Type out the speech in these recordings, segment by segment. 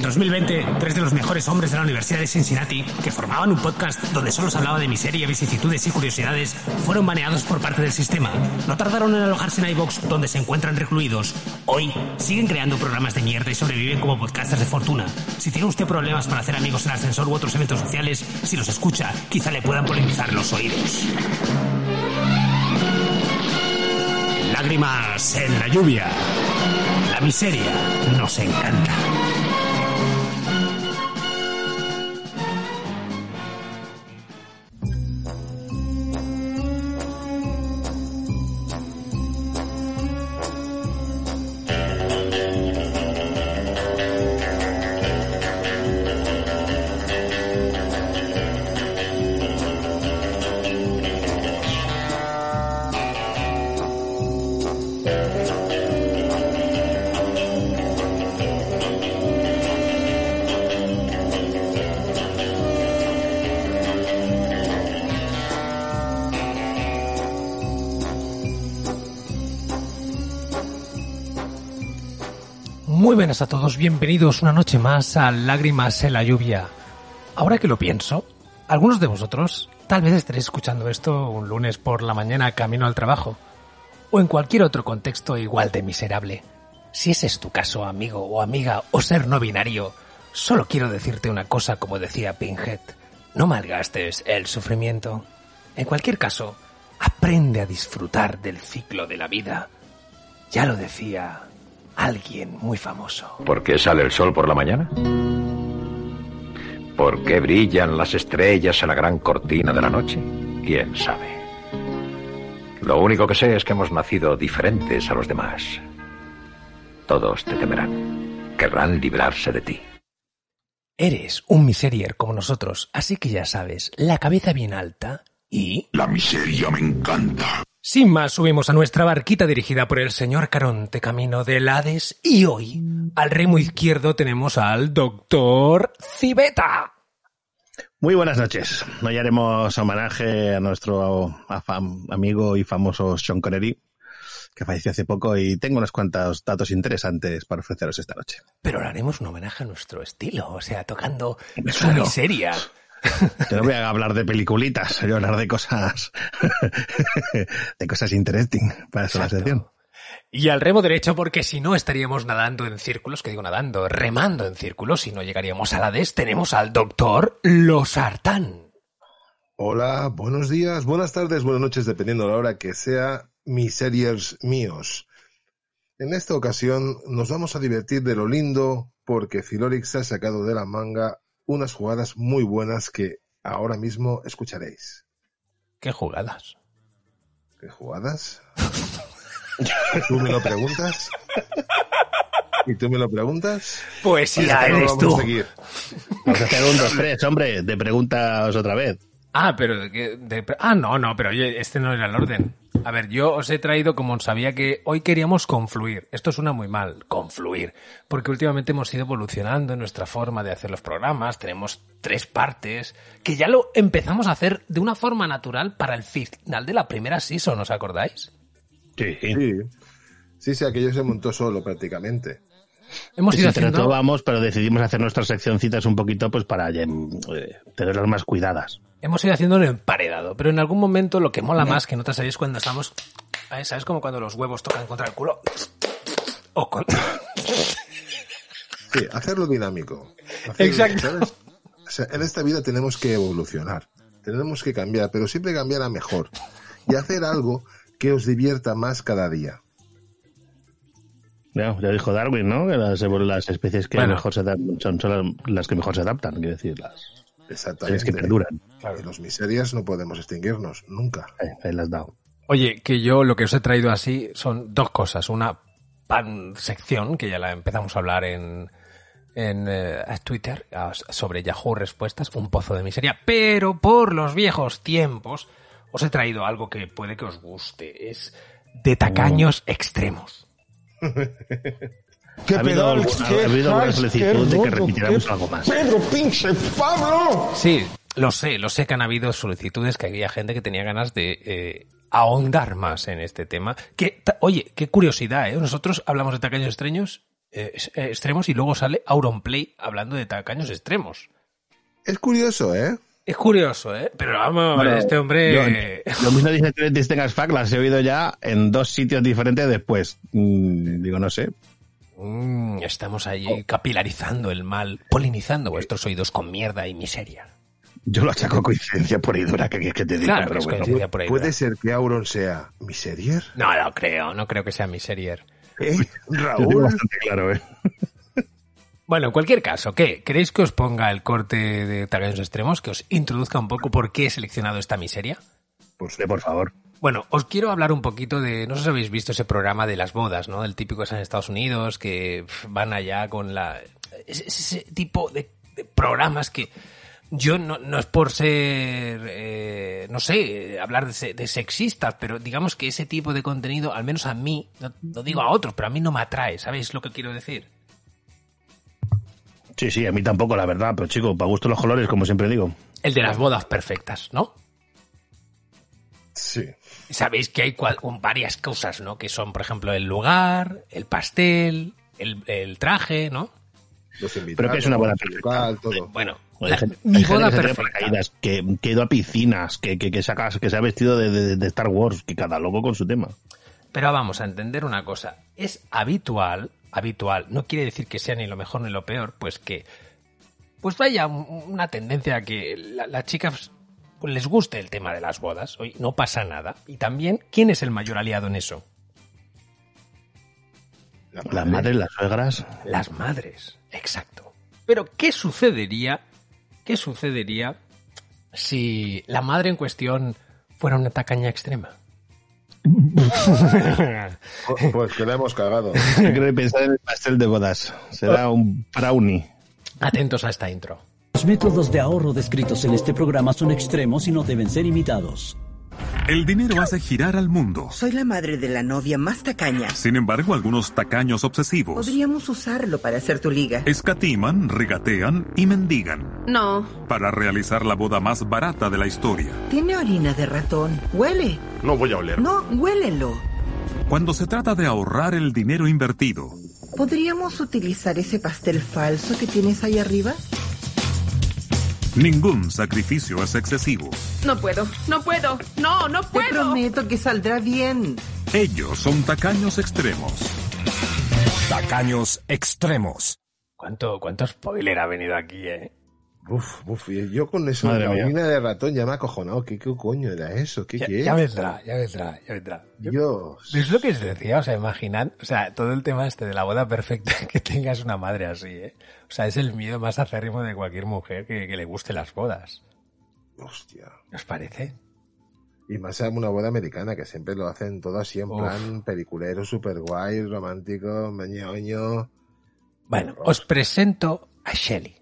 En 2020, tres de los mejores hombres de la Universidad de Cincinnati, que formaban un podcast donde solo se hablaba de miseria, vicisitudes y curiosidades, fueron baneados por parte del sistema. No tardaron en alojarse en iVox, donde se encuentran recluidos. Hoy siguen creando programas de mierda y sobreviven como podcasters de fortuna. Si tiene usted problemas para hacer amigos en ascensor u otros eventos sociales, si los escucha, quizá le puedan polinizar los oídos. Lágrimas en la lluvia. La miseria nos encanta. A todos, bienvenidos una noche más a Lágrimas en la lluvia. Ahora que lo pienso, algunos de vosotros tal vez estaréis escuchando esto un lunes por la mañana camino al trabajo, o en cualquier otro contexto igual de miserable. Si ese es tu caso, amigo o amiga, o ser no binario, solo quiero decirte una cosa como decía Pinhead, no malgastes el sufrimiento. En cualquier caso, aprende a disfrutar del ciclo de la vida. Ya lo decía alguien muy famoso. ¿Por qué sale el sol por la mañana? ¿Por qué brillan las estrellas en la gran cortina de la noche? ¿Quién sabe? Lo único que sé es que hemos nacido diferentes a los demás. Todos te temerán. Querrán librarse de ti. Eres un miserier como nosotros, así que ya sabes, la cabeza bien alta y... La miseria me encanta. Sin más, subimos a nuestra barquita dirigida por el señor Caronte camino del Hades y hoy, al remo izquierdo tenemos al doctor Cibeta. Muy buenas noches. Hoy haremos homenaje a nuestro afam- amigo y famoso Sean Connery, que falleció hace poco y tengo unos cuantos datos interesantes para ofreceros esta noche. Pero le haremos un homenaje a nuestro estilo, o sea, tocando su miseria. Yo no voy a hablar de peliculitas, voy a hablar de cosas, de cosas interesting para esta Exacto. sección. Y al remo derecho, porque si no estaríamos nadando en círculos, que digo nadando, remando en círculos, y no llegaríamos al Hades, tenemos al doctor Losartán. Hola, buenos días, buenas tardes, buenas noches, dependiendo de la hora que sea, miseriers míos. En esta ocasión nos vamos a divertir de lo lindo porque Filorix ha sacado de la manga unas jugadas muy buenas que ahora mismo escucharéis. ¿Qué jugadas? ¿Qué jugadas? ¿Tú me lo preguntas? ¿Y tú me lo preguntas? Pues ya eres tú. seguir. Vamos a hacer un, dos, tres, hombre, de preguntas otra vez. Ah, pero de, de- ah, no, no, pero oye, este no era el orden. A ver, yo os he traído como sabía que hoy queríamos confluir. Esto suena muy mal, confluir, porque últimamente hemos ido evolucionando en nuestra forma de hacer los programas. Tenemos tres partes que ya lo empezamos a hacer de una forma natural para el final de la primera season, ¿os acordáis? Sí. Sí, sí, sí, aquello se montó solo prácticamente. Hemos ido Entre haciendo vamos, pero decidimos hacer nuestras seccioncitas un poquito pues para eh, tenerlas más cuidadas. Hemos ido haciéndolo emparedado, pero en algún momento lo que mola más que no te sabéis cuando estamos. ¿sabes? ¿Sabes? Como cuando los huevos tocan contra el culo. O con... Sí, hacerlo dinámico. Hacerlo, Exacto. ¿sabes? O sea, en esta vida tenemos que evolucionar, tenemos que cambiar, pero siempre cambiar a mejor y hacer algo que os divierta más cada día. Ya, ya dijo Darwin, ¿no? Que las, las especies que Bueno. mejor se adaptan son, son las que mejor se adaptan, quiero decir, las Exactamente. especies que perduran. Y los miserias no podemos extinguirnos, nunca. Ahí, ahí las dado. Oye, que yo lo que os he traído así son dos cosas. Una pan sección, que ya la empezamos a hablar en, en eh, Twitter, a- sobre Yahoo Respuestas, un pozo de miseria. Pero por los viejos tiempos, os he traído algo que puede que os guste. Es de tacaños extremos. ¿Qué Ha habido, pedal? algu- ¿Qué ha habido alguna solicitud ¿Qué de que repitiéramos ¿Qué- algo más. Pedro, pinche Pablo. Sí, lo sé, lo sé que han habido solicitudes, que había gente que tenía ganas de eh, ahondar más en este tema. Que, oye, qué curiosidad, ¿eh? Nosotros hablamos de tacaños extraños eh, extremos y luego sale Auronplay hablando de tacaños extremos. Es curioso, ¿eh? Es curioso, ¿eh? Pero vamos, Bueno, este hombre... Yo- lo mismo dice as Fact, las he oído ya en dos sitios diferentes después. Mm, digo, no sé. Mm, estamos ahí capilarizando el mal, polinizando vuestros oídos con mierda y miseria. Yo lo achaco a coincidencia por ahí dura, que, que, que te digo, Claro, pero es bueno. coincidencia por ahí. ¿Puede ser que Auron sea miserier? No, no creo, no creo que sea miserier. ¿Eh? Yo tengo Raúl. bastante claro, ¿eh? Bueno, en cualquier caso, ¿qué? ¿Queréis que os ponga el corte de tacaños extremos? Que os introduzca un poco por qué he seleccionado esta miseria. Pues sí, por favor. Bueno, os quiero hablar un poquito de, no sé si habéis visto ese programa de las bodas, ¿no? El típico que es en Estados Unidos, que van allá con la... Es, es ese tipo de, de programas que yo no, no es por ser, eh, no sé, hablar de, de sexistas, pero digamos que ese tipo de contenido, al menos a mí, no, no digo a otros, pero a mí no me atrae, ¿sabéis lo que quiero decir? Sí, sí, a mí tampoco, la verdad, pero chico, para gusto los colores, como siempre digo. El de las bodas perfectas, ¿no? Sí. Sabéis que hay cual- un- varias cosas, ¿no? Que son, por ejemplo, el lugar, el pastel, el, el traje, ¿no? Los invitados. Pero que es una boda perfecta. local, todo. Bueno, la- gente- mi boda que perfecta. que, que ha ido a piscinas, que, que, que, saca- que se ha vestido de, de- de Star Wars, que cada loco con su tema. Pero vamos a entender una cosa. Es habitual, habitual, no quiere decir que sea ni lo mejor ni lo peor, pues que pues vaya un- una tendencia a que la- las chicas pues, les guste el tema de las bodas. Oye, no pasa nada. Y también, ¿quién es el mayor aliado en eso? La Las madres, las suegras. Las madres. Exacto. Pero, ¿qué sucedería? ¿Qué sucedería si la madre en cuestión fuera una tacaña extrema? Pues- Pues que la hemos cagado. Yo creo que pensar en el pastel de bodas. Será un brownie. Atentos a esta intro. Los métodos de ahorro descritos en este programa son extremos y no deben ser imitados. El dinero hace girar al mundo. Soy la madre de la novia más tacaña. Sin embargo, algunos tacaños obsesivos Podríamos usarlo para hacer tu liga. escatiman, regatean y mendigan No, para realizar la boda más barata de la historia. Tiene orina de ratón. Huele. No voy a oler. No, huélelo. Cuando se trata de ahorrar el dinero invertido, ¿Podríamos utilizar ese pastel falso que tienes ahí arriba? Ningún sacrificio es excesivo. no puedo, no puedo, no, no Te puedo. prometo que saldrá bien. Ellos son tacaños extremos. Tacaños extremos. ¿Cuánto, cuánto spoiler ha venido aquí, eh? Uf, uf, y yo con eso Madre de la mía. orina de ratón ya me ha acojonado. ¿Qué, qué coño era eso? ¿Qué, Ya, qué ya vendrá, ya vendrá, ya vendrá. Dios. Es lo que os decía, o sea, imaginad, o sea, todo el tema este de la boda perfecta, que tengas una madre así, ¿eh? O sea, es el miedo más acérrimo de cualquier mujer que, que le guste las bodas. Hostia. ¿Os parece? Y más en una boda americana, que siempre lo hacen todo así en Uf. plan peliculero, super guay, romántico, meñoño. Bueno, os presento a Shelly.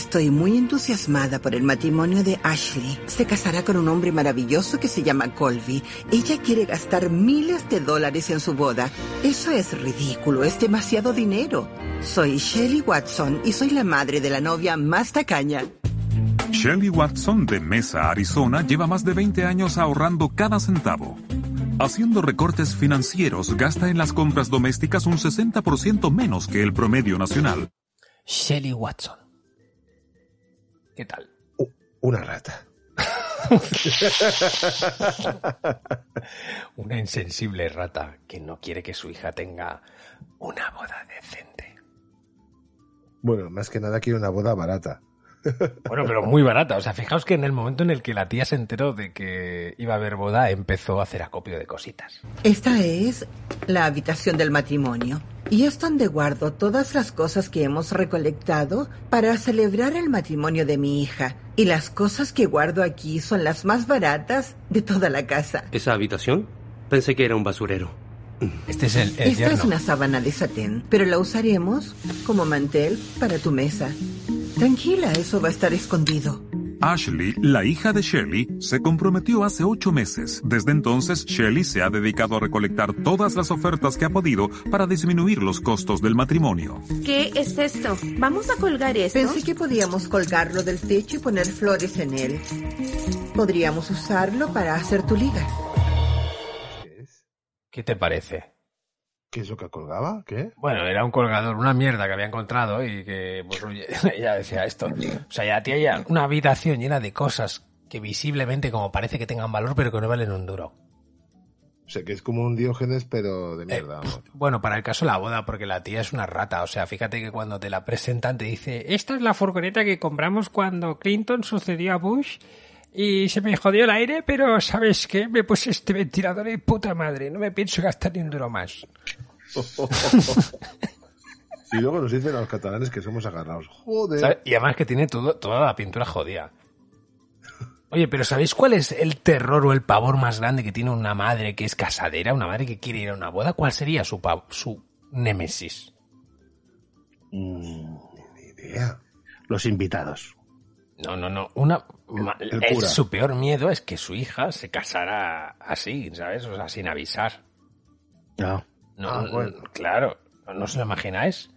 Estoy muy entusiasmada por el matrimonio de Ashley. Se casará con un hombre maravilloso que se llama Colby. Ella quiere gastar miles de dólares en su boda. Eso es ridículo, es demasiado dinero. Soy Shelley Watson y soy la madre de la novia más tacaña. Shelly Watson de Mesa, Arizona, lleva más de 20 años ahorrando cada centavo. Haciendo recortes financieros, gasta en las compras domésticas un 60% menos que el promedio nacional. Shelly Watson. ¿Qué tal? Una rata. Una insensible rata que no quiere que su hija tenga una boda decente. Bueno, más que nada quiero una boda barata. Bueno, pero muy barata. O sea, fijaos que en el momento en el que la tía se enteró de que iba a haber boda, empezó a hacer acopio de cositas. Esta es la habitación del matrimonio. Y es donde guardo todas las cosas que hemos recolectado para celebrar el matrimonio de mi hija. Y las cosas que guardo aquí son las más baratas de toda la casa. ¿Esa habitación? Pensé que era un basurero. Este es el, el Esta es una sábana de satén, pero la usaremos como mantel para tu mesa. Tranquila, eso va a estar escondido. Ashley, la hija de Shelly, se comprometió hace ocho meses. Desde entonces, Shelly se ha dedicado a recolectar todas las ofertas que ha podido para disminuir los costos del matrimonio. ¿Qué es esto? ¿Vamos a colgar esto? Pensé que podíamos colgarlo del techo y poner flores en él. Podríamos usarlo para hacer tu liga. ¿Qué te parece? ¿Qué es lo que colgaba? ¿Qué? Bueno, era un colgador, una mierda que había encontrado y que, pues, ella decía esto. O sea, ya tía una habitación llena de cosas que visiblemente como parece que tengan valor, pero que no valen un duro. O sea, que es como un diógenes, pero de mierda. Eh, bueno, para el caso de la boda, porque la tía es una rata. O sea, fíjate que cuando te la presentan te dice, esta es la furgoneta que compramos cuando Clinton sucedió a Bush y se me jodió el aire, pero ¿sabes qué? Me puse este ventilador de puta madre. No me pienso gastar ni un duro más. y luego nos dicen a los catalanes que somos agarrados. Joder. Y además que tiene todo, toda la pintura jodida. Oye, pero ¿sabéis cuál es el terror o el pavor más grande que tiene una madre que es casadera, una madre que quiere ir a una boda? ¿Cuál sería su, su némesis? Mm, ni idea. Los invitados. No, no, no. Una, su peor miedo es que su hija se casara así, ¿sabes? O sea, sin avisar. No. No, ah, bueno. claro. ¿No se lo imagináis?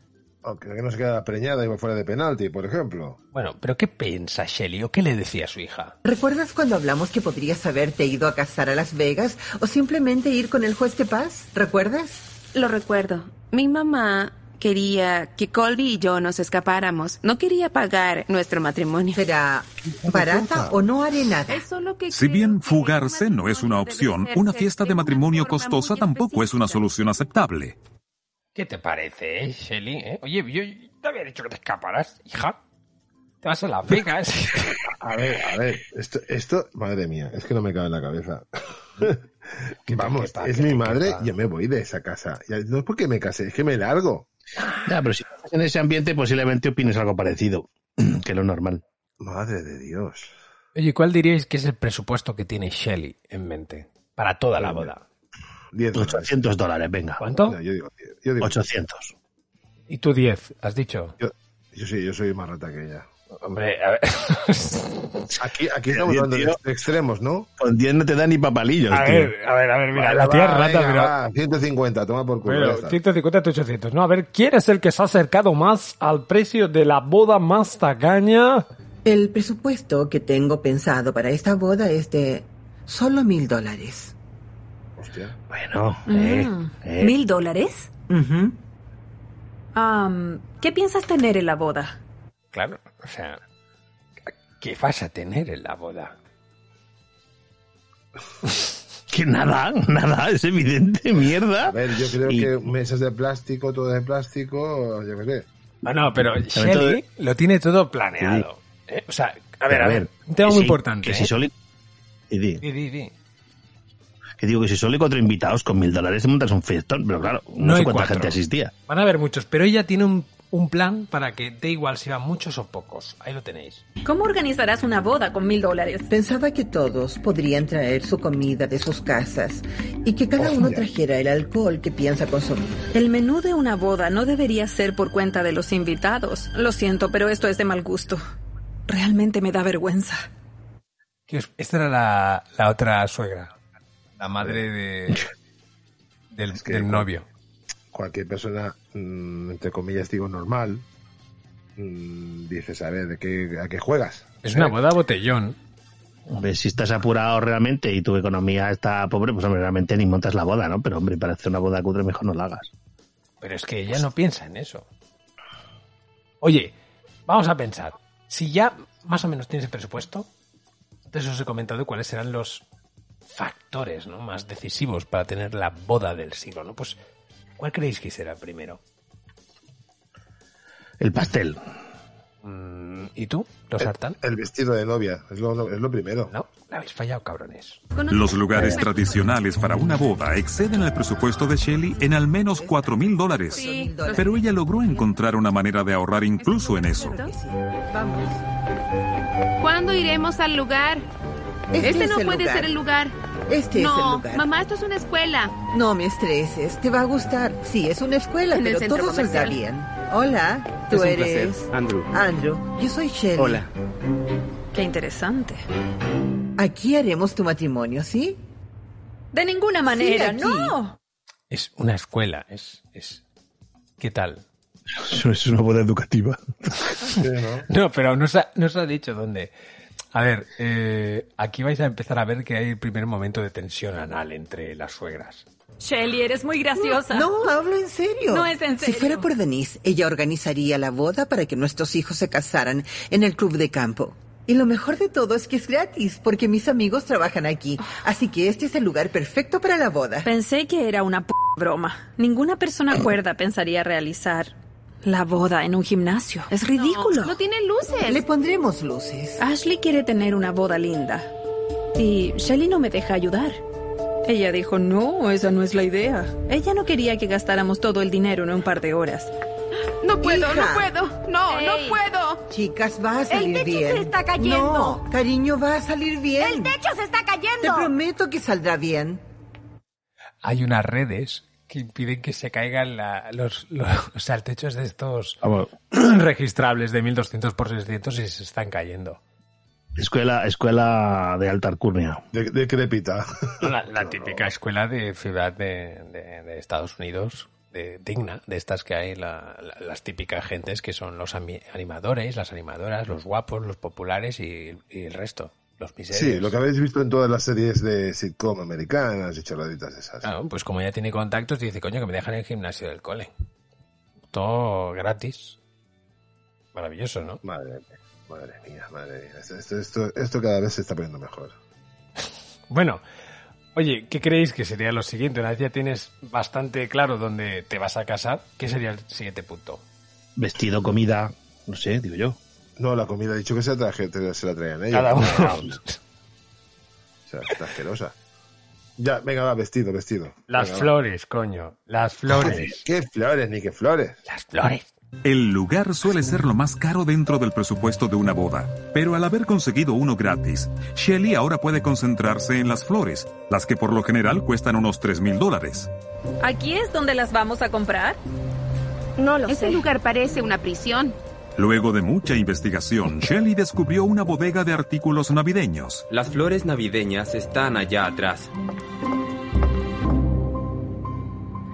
Aunque no se queda preñada y va fuera de penalti, por ejemplo. Bueno, pero ¿qué piensa Shelly o qué le decía a su hija? ¿Recuerdas cuando hablamos que podrías haberte ido a casar a Las Vegas o simplemente ir con el juez de paz? ¿Recuerdas? Lo recuerdo. Mi mamá quería que Colby y yo nos escapáramos. No quería pagar nuestro matrimonio. ¿Será barata o no haré nada? si bien fugarse no es una opción, una fiesta de matrimonio costosa tampoco es una solución aceptable. ¿Qué te parece, eh, Shelly? Eh? Oye, yo te había dicho que te escaparas, hija. Te vas a Las Vegas. a ver, a ver, esto, esto, madre mía, es que no me cabe en la cabeza. Vamos, es mi madre, yo me voy de esa casa. No es porque me case, es que me largo. Ya, pero si estás en ese ambiente, posiblemente opines algo parecido, que lo normal. Madre de Dios. Oye, ¿cuál diríais que es el presupuesto que tiene Shelly en mente para toda la boda? 800 dólares, venga. ¿Cuánto? yo digo, yo digo 800. ¿Y tú 10? ¿Has dicho? Yo, yo sí, yo soy más rata que ella. Hombre, a ver. aquí, aquí estamos hablando de extremos, ¿no? Con 10 no te da ni papalillos, a tío. Ver, a ver, a ver, mira, la tía es rata, pero. Va, 150, toma por culo. Pero 150 800. No, a ver, ¿quién es el que se ha acercado más al precio de la boda más tacaña? El presupuesto que tengo pensado para esta boda es de solo mil dólares. Bueno, eh, mm. eh. ¿Mil dólares? ¿Qué piensas tener en la boda? Claro, o sea, ¿qué vas a tener en la boda? que nada, nada, es evidente, mierda. A ver, yo creo que mesas de plástico, todo de plástico, yo qué sé. Bueno, pero Shelly lo tiene todo planeado. Eh, o sea, a ver, a, ver, un tema muy importante. Que si solo... Y di. Que digo que si solo hay cuatro invitados con mil dólares te montas un fiestón, pero claro, no, sé cuánta gente asistía. Van a haber muchos, pero ella tiene un, un plan para que dé igual si van muchos o pocos. Ahí lo tenéis. ¿Cómo organizarás una boda con mil dólares? Pensaba que todos podrían traer su comida de sus casas y que cada uno trajera el alcohol que piensa consumir. El menú de una boda no debería ser por cuenta de los invitados. Lo siento, pero esto es de mal gusto. Realmente me da vergüenza. Esta era la, la otra suegra la madre de, del, novio. Cualquier persona, mm, entre comillas, digo normal, mm, dices, a ver, ¿de qué, ¿a qué juegas? Es una boda botellón. Hombre, si estás apurado realmente y tu economía está pobre, pues hombre, realmente ni montas la boda, ¿no? Pero hombre, para hacer una boda cutre mejor no la hagas. Pero es que ella no piensa en eso. Oye, vamos a pensar. Si ya más o menos tienes el presupuesto, entonces os he comentado cuáles serán los factores ¿no? más decisivos para tener la boda del siglo, ¿no? Pues, ¿cuál creéis que será primero? El pastel. Mm, ¿Y tú, los el, El vestido de novia, es lo, es lo primero. No, la habéis fallado, cabrones. Los lugares tradicionales para una boda exceden el presupuesto de Shelly en al menos cuatro mil dólares. Pero ella logró encontrar una manera de ahorrar incluso en eso. Vamos. ¿Cuándo iremos al lugar? Este, este no puede ser el lugar. Este es el lugar. Mamá, esto es una escuela. No me estreses, te va a gustar. Sí, es una escuela, pero todo saldrá bien. Hola, tú eres. Andrew. Andrew, yo soy Shelly. Hola. Qué interesante. Aquí haremos tu matrimonio, ¿sí? De ninguna manera, no. Es una escuela, es, es. ¿Qué tal? Eso es una boda educativa. ¿no? pero no no se ha dicho dónde. A ver, eh, aquí vais a empezar a ver que hay el primer momento de tensión anal entre las suegras. Shelly, eres muy graciosa. No, hablo en serio. No es en serio. Si fuera por Denise, ella organizaría la boda para que nuestros hijos se casaran en el club de campo. Y lo mejor de todo es que es gratis, porque mis amigos trabajan aquí. Así que este es el lugar perfecto para la boda. Pensé que era una p broma. Ninguna persona cuerda pensaría realizar la boda en un gimnasio. Es ridículo. No, no tiene luces. Le pondremos luces. Ashley quiere tener una boda linda. Y Shelly no me deja ayudar. Ella dijo, no, esa no es la idea. Ella no quería que gastáramos todo el dinero en un par de horas. No puedo, Hija. no puedo. No, Ey. no puedo. Chicas, va a salir techo bien. se está cayendo. No, cariño, va a salir bien. El techo se está Te cayendo. prometo que saldrá bien. Hay unas redes que impiden que se caigan la- los, los, o sea, el techo es de estos Vamos, registrables de 1200 por 600 y se están cayendo. escuela, escuela de alta alcurnia. De, de crepita. La, la típica escuela de ciudad de, de- de Estados Unidos, de, digna, de estas que hay, la- la- las típicas gentes que son los animadores, las animadoras, los guapos, los populares y, y el resto, los miserios. Sí, lo que habéis visto en todas las series de sitcom americanas y charladitas esas. Claro, pues como ya tiene contactos, dice, coño, que me dejan en el gimnasio del cole. Todo gratis. Maravilloso, ¿no? Madre mía, madre mía, madre mía. Esto, esto, esto, esto cada vez se está poniendo mejor. Bueno, oye, ¿qué creéis que sería lo siguiente? Una vez ya tienes bastante claro dónde te vas a casar, ¿qué sería el siguiente punto? Vestido, comida, no sé, digo yo. No, la comida, he dicho que se, la traje- se la traían ellos. Cada uno. O sea, está asquerosa. Ya, venga, va, vestido, vestido. Las Venga, va. flores, coño. Las flores. ¿Qué flores, ni qué flores? Las flores. El lugar suele ser lo más caro dentro del presupuesto de una boda, pero al haber conseguido uno gratis, Shelly ahora puede concentrarse en las flores, las que por lo general cuestan unos 3 mil dólares. ¿Aquí es donde las vamos a comprar? No lo Ese lugar parece una prisión. Luego de mucha investigación, Shelly descubrió una bodega de artículos navideños. Las flores navideñas están allá atrás.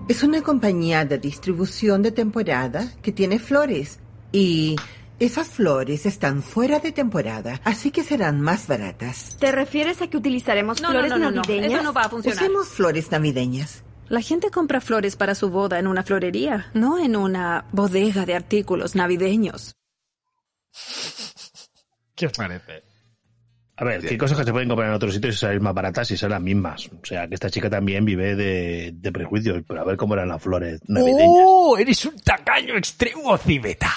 Es una compañía de distribución de temporada que tiene flores. Y esas flores están fuera de temporada, así que serán más baratas. ¿Te refieres a que utilizaremos No, no, flores no, no, no. navideñas? Eso no va a funcionar. Usemos flores navideñas. La gente compra flores para su boda en una florería, no en una bodega de artículos navideños. ¿Qué os parece? A ver, ¿qué cosas que se pueden comprar en otros sitios y salir más baratas y ser las mismas? O sea, que esta chica también vive de, de prejuicios, pero a ver cómo eran las flores navideñas. ¡Oh! Eres un tacaño extremo, Cibeta.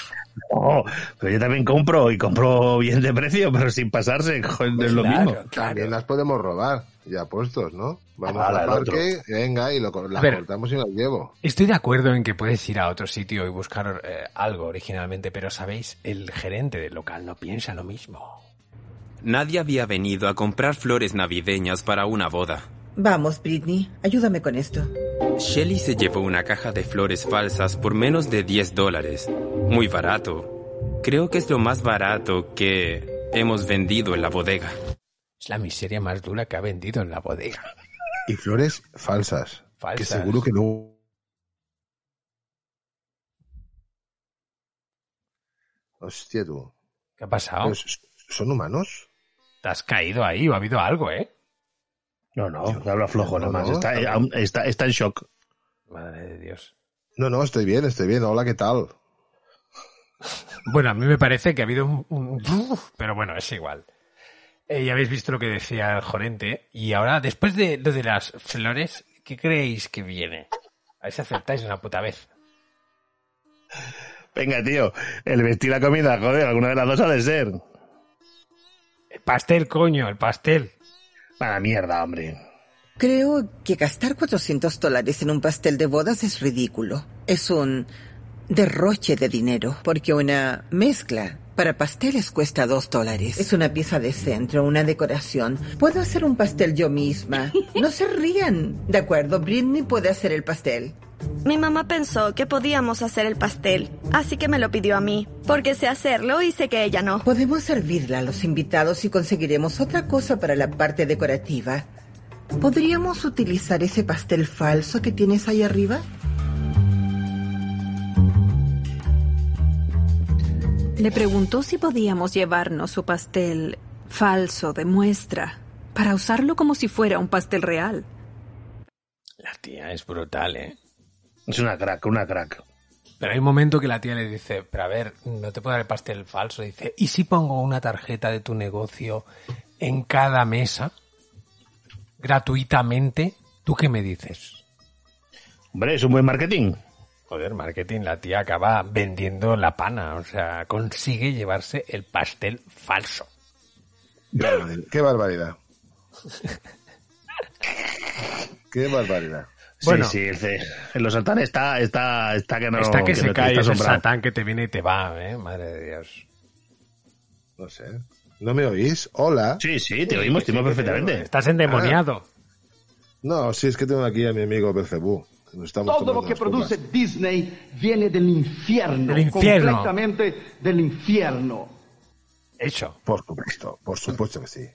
No, pero yo también compro y compro bien de precio, pero sin pasarse, joder, es lo Claro, mismo. También las podemos robar, ya puestos, ¿no? Vamos Ah, al parque, venga, y lo, las ver. cortamos y las llevo. Estoy de acuerdo en que puedes ir a otro sitio y buscar eh, algo originalmente, pero sabéis, el gerente del local no piensa lo mismo. Nadie había venido a comprar flores navideñas para una boda. Vamos, Britney, ayúdame con esto. Shelly se llevó una caja de flores falsas por menos de 10 dólares. Muy barato. Creo que es lo más barato que hemos vendido en la bodega. Es la miseria más dura que ha vendido en la bodega. Y flores falsas. Falsas. Que seguro que luego... Hostia, tú. ¿Qué ha pasado? ¿Pero s- ¿Son humanos? ¿Te has caído ahí o ha habido algo, eh? No, no, habla flojo No, nada más. no, Está, en shock. Madre de Dios. No, no, estoy bien, estoy bien. Hola, ¿qué tal? Bueno, a mí me parece que ha habido un... un- Pero bueno, es igual. Eh, ya habéis visto lo que decía el Jorente. Y ahora, después de lo de las flores, ¿qué creéis que viene? A ver si aceptáis una puta vez. Venga, tío, el vestir la comida, joder, alguna de las dos ha de ser. El pastel, coño, el pastel. Para mierda, hombre. Creo que gastar 400 dólares en un pastel de bodas es ridículo. Es un derroche de dinero, porque una mezcla para pasteles cuesta 2 dólares. Es una pieza de centro, una decoración. Puedo hacer un pastel yo misma. No se rían. De acuerdo, Britney puede hacer el pastel. Mi mamá pensó que podíamos hacer el pastel, así que me lo pidió a mí, porque sé hacerlo y sé que ella no. Podemos servirla a los invitados y conseguiremos otra cosa para la parte decorativa. ¿Podríamos utilizar ese pastel falso que tienes ahí arriba? Le preguntó si podíamos llevarnos su pastel falso de muestra para usarlo como si fuera un pastel real. La tía es brutal, ¿eh? Es una crack, una crack. Pero hay un momento que la tía le dice, pero a ver, no te puedo dar el pastel falso. Dice, ¿y si pongo una tarjeta de tu negocio en cada mesa? Gratuitamente. ¿Tú qué me dices? Hombre, es un buen marketing. Joder, marketing, la tía acaba vendiendo la pana. O sea, consigue llevarse el pastel falso. Qué barbaridad. Qué barbaridad. Bueno, sí, sí, el, el Satán está, está, está que no. Está que, que se no- cae asombrado. satán que te viene y te va, ¿eh? Madre de Dios. No sé. ¿No me oís? Hola. Sí, sí, te oímos, te oímos perfectamente. Estás endemoniado. No, sí, es que tengo aquí a mi amigo Belcebú. Estamos Todo lo que produce copas. Disney viene del infierno. Del infierno. Completamente del infierno. Hecho. Por supuesto, por supuesto que sí.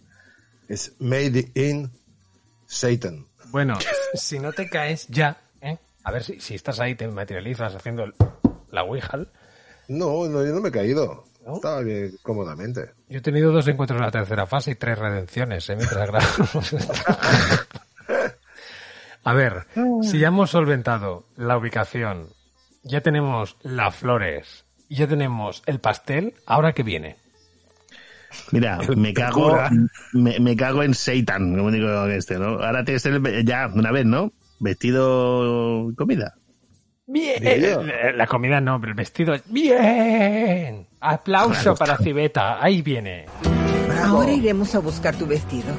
Es made in Satan. Bueno, si no te caes ya, ¿eh? A ver si, si estás ahí, te materializas haciendo el- la Ouija. No, no, yo no me he caído. Estaba bien cómodamente. Yo he tenido dos encuentros en la tercera fase y tres redenciones, ¿eh? Mientras grabamos. A ver, si ya hemos solventado la ubicación, ya tenemos las flores, ya tenemos el pastel, ¿ahora qué viene? Mira, me cago, me, me cago en Satan, como digo este, ¿no? Ahora tienes ser ya, una vez, ¿no? Vestido comida. Bien. Yo. Eh, la comida no, pero el vestido es bien. Aplauso para Cibeta, ahí viene. Ahora iremos a buscar tu vestido.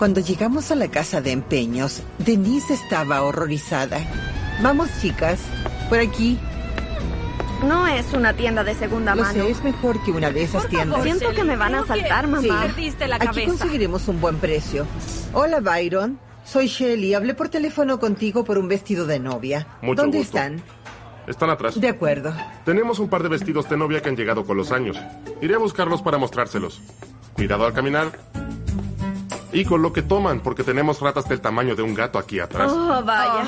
Cuando llegamos a la casa de empeños, Denise estaba horrorizada. Vamos, chicas, por aquí. No es una tienda de segunda Lo mano. sé, es mejor que una de esas tiendas. Siento que me van a asaltar, mamá. Aquí conseguiremos un buen precio. Hola, Byron. Soy Shelly. Hablé por teléfono contigo por un vestido de novia. Mucho ¿Dónde gusto. están? Están atrás. De acuerdo. Tenemos un par de vestidos de novia que han llegado con los años. Iré a buscarlos para mostrárselos. Cuidado al caminar. Y con lo que toman, porque tenemos ratas del tamaño de un gato aquí atrás. Oh, vaya.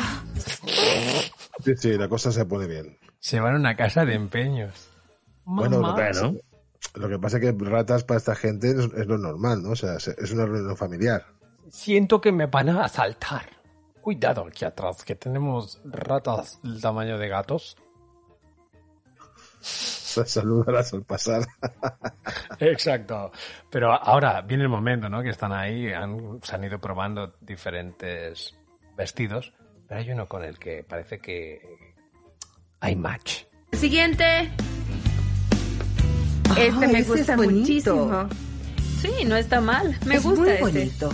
Sí, sí, la cosa se pone bien. Se van a una casa de empeños. Bueno, lo Mamá. que, pasa, lo que pasa es que ratas para esta gente es, es lo normal, ¿no? O sea, es- es una reunión familiar. Siento que me van a asaltar. Cuidado aquí atrás, que tenemos ratas del tamaño de gatos. Saludarás al pasar. Exacto. Pero ahora viene el momento, ¿no? Que están ahí, han, se han ido probando diferentes vestidos, pero hay uno con el que parece que hay match. Siguiente. Este Ay, me gusta muchísimo. Sí, no está mal. Me Es gusta muy este. bonito.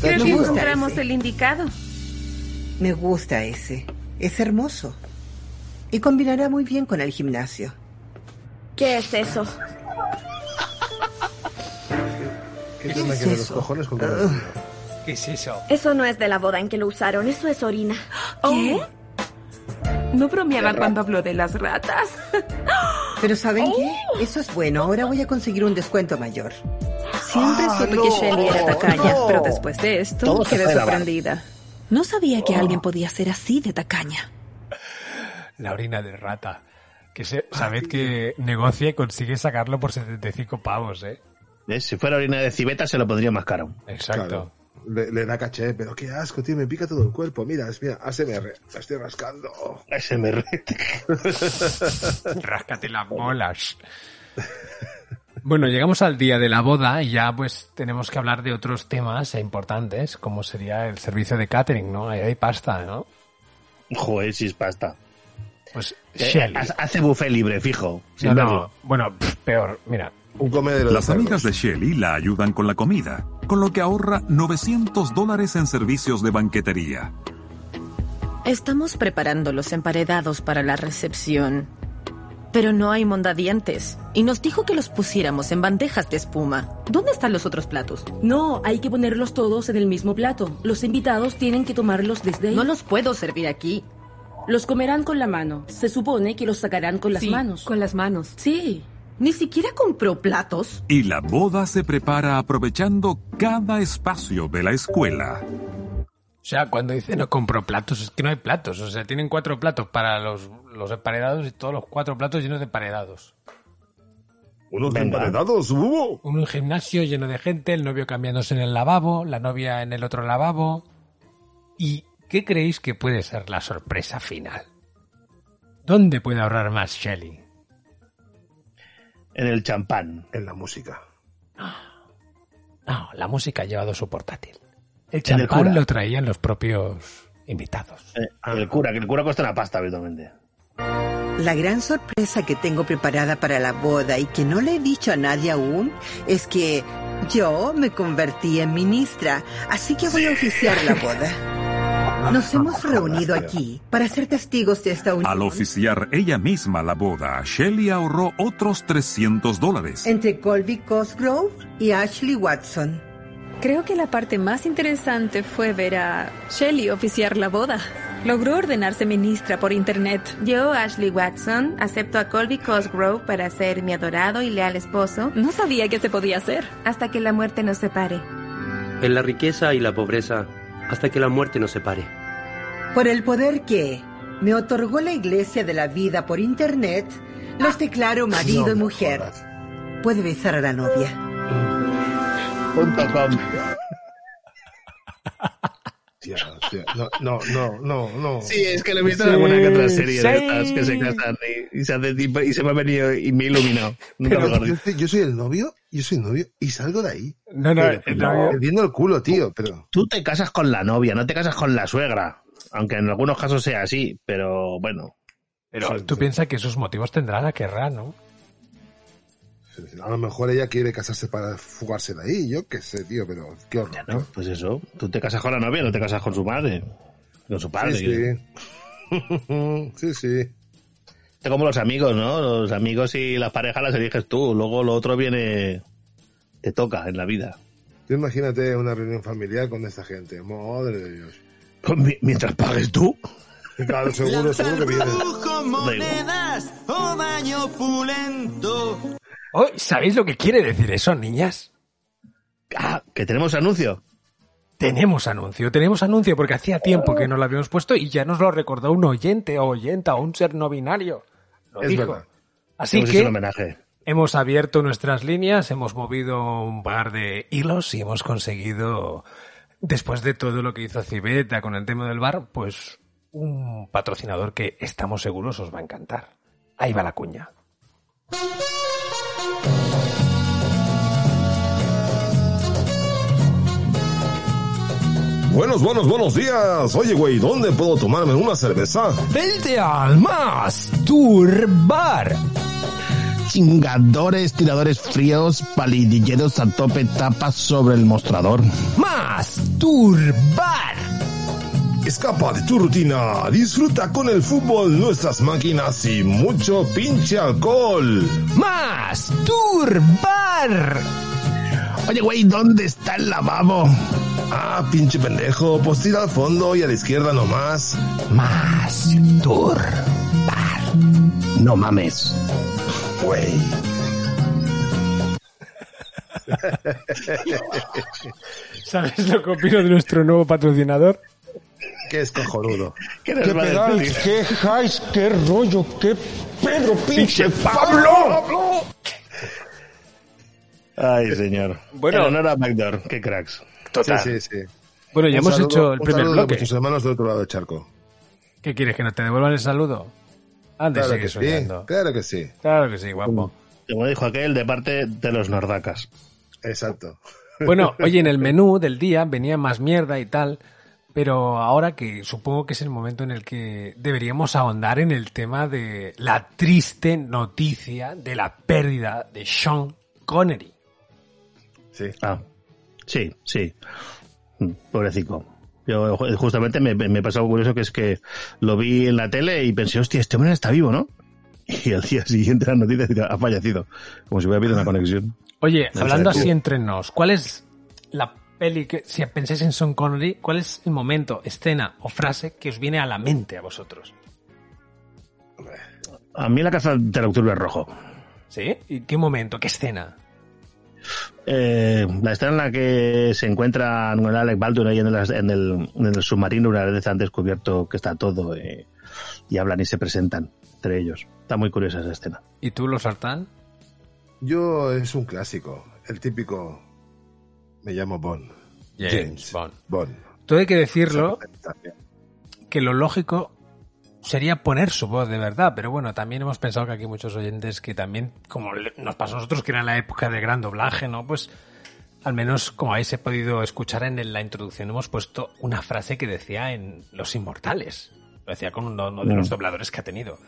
Creo Me que gusta encontramos ese. el indicado. Me gusta ese. Es hermoso. Y combinará muy bien con el gimnasio. ¿Qué es eso? ¿Qué ¿Qué es que los eso? cojones con ¿Qué es eso? Eso no es de la boda en que lo usaron, eso es orina. ¿Qué? No bromeaba cuando habló de las ratas. Pero ¿saben qué? Eso es bueno. Ahora voy a conseguir un descuento mayor. Siempre Ah, supe no, que Shelly era tacaña, no. pero después de esto Todo quedé sorprendida. No sabía que alguien podía ser así de tacaña. La orina de rata. Que se, sabed que negocia y consigue sacarlo por 75 pavos, ¿eh? ¿Ves? Si fuera orina de civeta se lo pondría más caro. Exacto. Claro. Le, le da caché, pero qué asco, tío, me pica todo el cuerpo. Mira, mira, ASMR, la estoy rascando. ASMR. Ráscate las bolas. Bueno, llegamos al día de la boda y ya pues tenemos que hablar de otros temas importantes, como sería el servicio de catering, ¿no? Ahí hay pasta, ¿no? Joder, si es pasta. Pues Eh, Shelly. hace- buffet libre, fijo. sin No, bueno, pff, peor, mira. Un comedero Las amigas de Shelly la ayudan con la comida, con lo que ahorra 900 dólares en servicios de banquetería. Estamos preparando los emparedados para la recepción. Pero no hay mondadientes. Y nos dijo que los pusiéramos en bandejas de espuma. ¿Dónde están los otros platos? No, hay que ponerlos todos en el mismo plato. Los invitados tienen que tomarlos desde ahí. No los puedo servir aquí. Los comerán con la mano. Se supone que los sacarán con las Sí, manos. con las manos. Sí. Ni siquiera compró platos. Y la boda se prepara aprovechando cada espacio de la escuela. O sea, cuando dice no compro platos, es que no hay platos. O sea, tienen cuatro platos para los, los emparedados y todos los cuatro platos llenos de emparedados. Unos Venga. emparedados, hubo. Un gimnasio lleno de gente, el novio cambiándose en el lavabo, la novia en el otro lavabo. ¿Y qué creéis que puede ser la sorpresa final? ¿Dónde puede ahorrar más Shelley? En el champán. En la música. No, la música ha llevado su portátil. El champán lo traían los propios invitados. Eh, el cura, que el cura cuesta una pasta habitualmente. La gran sorpresa que tengo preparada para la boda y que no le he dicho a nadie aún es que yo me convertí en ministra, así que voy a oficiar la boda. Nos hemos reunido aquí para ser testigos de esta unión Al oficiar ella misma la boda, Shelley ahorró otros 300 dólares. entre Colby Cosgrove y Ashley Watson. Creo que la parte más interesante fue ver a Shelley oficiar la boda. Logró ordenarse ministra por internet. Yo, Ashley Watson, acepto a Colby Cosgrove para ser mi adorado y leal esposo No sabía que se podía hacer. hasta que la muerte nos separe. En la riqueza y la pobreza, hasta que la muerte nos separe. Por el poder que me otorgó la Iglesia de la Vida por internet, los declaro marido No y mujer. jodas. Puede besar a la novia. Punto com. No, no, no, no, no. Sí, es que lo he visto Sí, en alguna que otra serie sí. de estas que se casan y, y se hace tipo, y se me ha venido y me he iluminado. Nunca Pero yo, yo soy el novio, yo soy novio y salgo de ahí. No, no, Pero, el Perdiendo el culo, tío, pero. Tú te casas con la novia, no te casas con la suegra. Aunque en algunos casos sea así, pero bueno. Pero tú piensas que sus motivos tendrá la querrá, ¿no? A lo mejor ella quiere casarse para fugarse de ahí, yo qué sé, tío, pero qué horror. ¿no? Pues eso, tú te casas con la novia, no te casas con su madre. Con su padre. Sí, sí. sí, sí. Es como los amigos, ¿no? Los amigos y las parejas las eliges tú. Luego lo otro viene. Te toca en la vida. Tú imagínate una reunión familiar con esta gente. Madre de Dios. Pues mi- mientras pagues tú. Claro, seguro, seguro que viene. monedas o daño opulento. Oh, ¿Sabéis lo que quiere decir eso, niñas? Ah, que tenemos anuncio. Tenemos anuncio, tenemos anuncio porque hacía tiempo que no lo habíamos puesto y ya nos lo recordó un oyente o oyenta o un ser no binario. Lo Es dijo. verdad. Así Hemos que hecho un homenaje. hemos abierto nuestras líneas, hemos movido un par de hilos y hemos conseguido, después de todo lo que hizo Cibeta con el tema del bar, pues un patrocinador que estamos seguros os va a encantar. Ahí va la cuña. Buenos, buenos, buenos días. Oye, güey, ¿dónde puedo tomarme una cerveza? Vente al más Tour Bar. Chingadores, tiradores fríos, palidilleros a tope, tapas sobre el mostrador. Más Tour Bar. Escapa de tu rutina, disfruta con el fútbol, nuestras máquinas y mucho pinche alcohol. Más Tour Bar. Oye, güey, ¿dónde está el lavabo? Ah, pinche pendejo, pues tira al fondo y a la izquierda nomás. Más Tour No mames. Güey. ¿Sabes lo que opino de nuestro nuevo patrocinador? Que es cojonudo. ¿Qué decir? qué highs, qué rollo, qué Pedro, ¡Pinche Pablo! Ay, señor. Bueno. En honor a Backdoor, qué cracks. Total. Sí, sí, sí. Bueno, ya Un hemos saludo- hecho el un primer bloque. A nuestros hermanos del otro lado del charco. ¿Qué quieres? ¿Que no te devuelvan el saludo? Ande, Claro que sí, soñando. claro que sí. Claro que sí, guapo. Como dijo aquel, de parte de los nordacas. Exacto. Bueno, oye, en el menú del día venía más mierda y tal, pero ahora que supongo que es el momento en el que deberíamos ahondar en el tema de la triste noticia de la pérdida de Sean Connery. Sí. Ah, sí, sí. Mm, Pobrecito. Yo ju- justamente me, me pasó algo curioso que es que lo vi en la tele y pensé, hostia, este hombre está vivo, ¿no? Y al día siguiente la noticia ha fallecido. Como si hubiera habido una conexión. Oye, No hablando así entre nos, ¿cuál es la peli que, si pensáis en Sean Connery, cuál es el momento, escena o frase que os viene a la mente a vosotros? A mí la caza del octubre rojo. ¿Sí? ¿Y qué momento? ¿Qué escena? Eh, la escena en la que se encuentran con el Alec Baldwin ahí en el, en el, en el submarino una vez han descubierto que está todo eh, y hablan y se presentan entre ellos. Está muy curiosa esa escena. ¿Y tú, los Sartán? Yo es un clásico, el típico. Me llamo Bond. James Bond. Bond. Todo hay que decirlo que lo lógico sería poner su voz de verdad, pero bueno, también hemos pensado que aquí hay muchos oyentes que también, como nos pasó a nosotros, que era la época de gran doblaje, ¿no? Pues al menos, como habéis podido escuchar en la introducción, hemos puesto una frase que decía en Los Inmortales. Lo decía con uno, uno de los Mm. dobladores que ha tenido.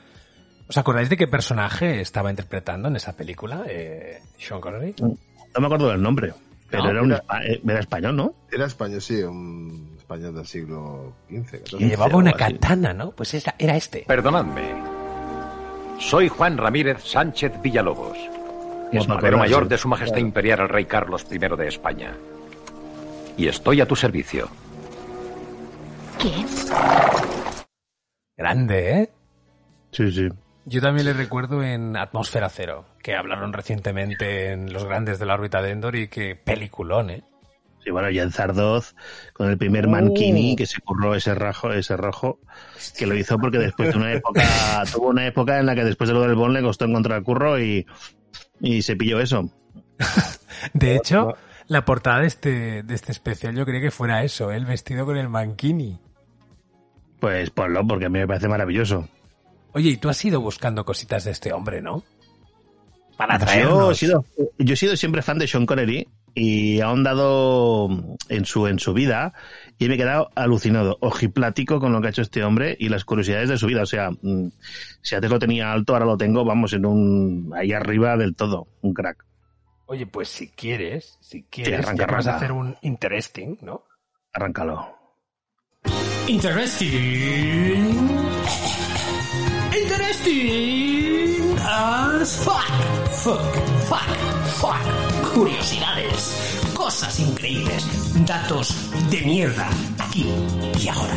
¿Os acordáis de qué personaje estaba interpretando en esa película, eh, Sean Connery? No me acuerdo del nombre, pero No, era, un era- eh, era español, ¿no? Era español, sí, un español del siglo XV. Que llevaba una katana, ¿no? Pues esa- era este. Perdonadme. Soy Juan Ramírez Sánchez Villalobos, espadero mayor de Su Majestad Claro. Imperial el Rey Carlos I de España. Y estoy a tu servicio. Grande, ¿eh? Sí, sí. Yo también le recuerdo en Atmósfera Cero, que hablaron recientemente en Los Grandes de la órbita de Endor y que peliculón, ¿eh? Sí, bueno, y en Zardoz, con el primer Oh. Mankini que se curró ese rajo, ese rojo, que lo hizo porque después de una época, tuvo una época en la que después de lo del Bond le costó encontrar curro y, y se pilló eso. De hecho, la portada de este, de este especial yo creía que fuera eso, ¿eh? el vestido con el mankini. Pues ponlo, porque a mí me parece maravilloso. Oye, y tú has ido buscando cositas de este hombre, ¿no? Para Yo he, traernos. sido, yo he sido siempre fan de Sean Connery y he ahondado en su, en su vida y me he quedado alucinado, ojiplático con lo que ha hecho este hombre y las curiosidades de su vida. O sea, mm, si antes lo tenía alto, ahora lo tengo, vamos, en un ahí arriba del todo, un crack. Oye, pues si quieres, si quieres, que vas a hacer un interesting, ¿no? Arráncalo. Interesting. Interesting as fuck. Fuck, fuck, fuck. Curiosidades, cosas increíbles, datos de mierda, aquí y ahora.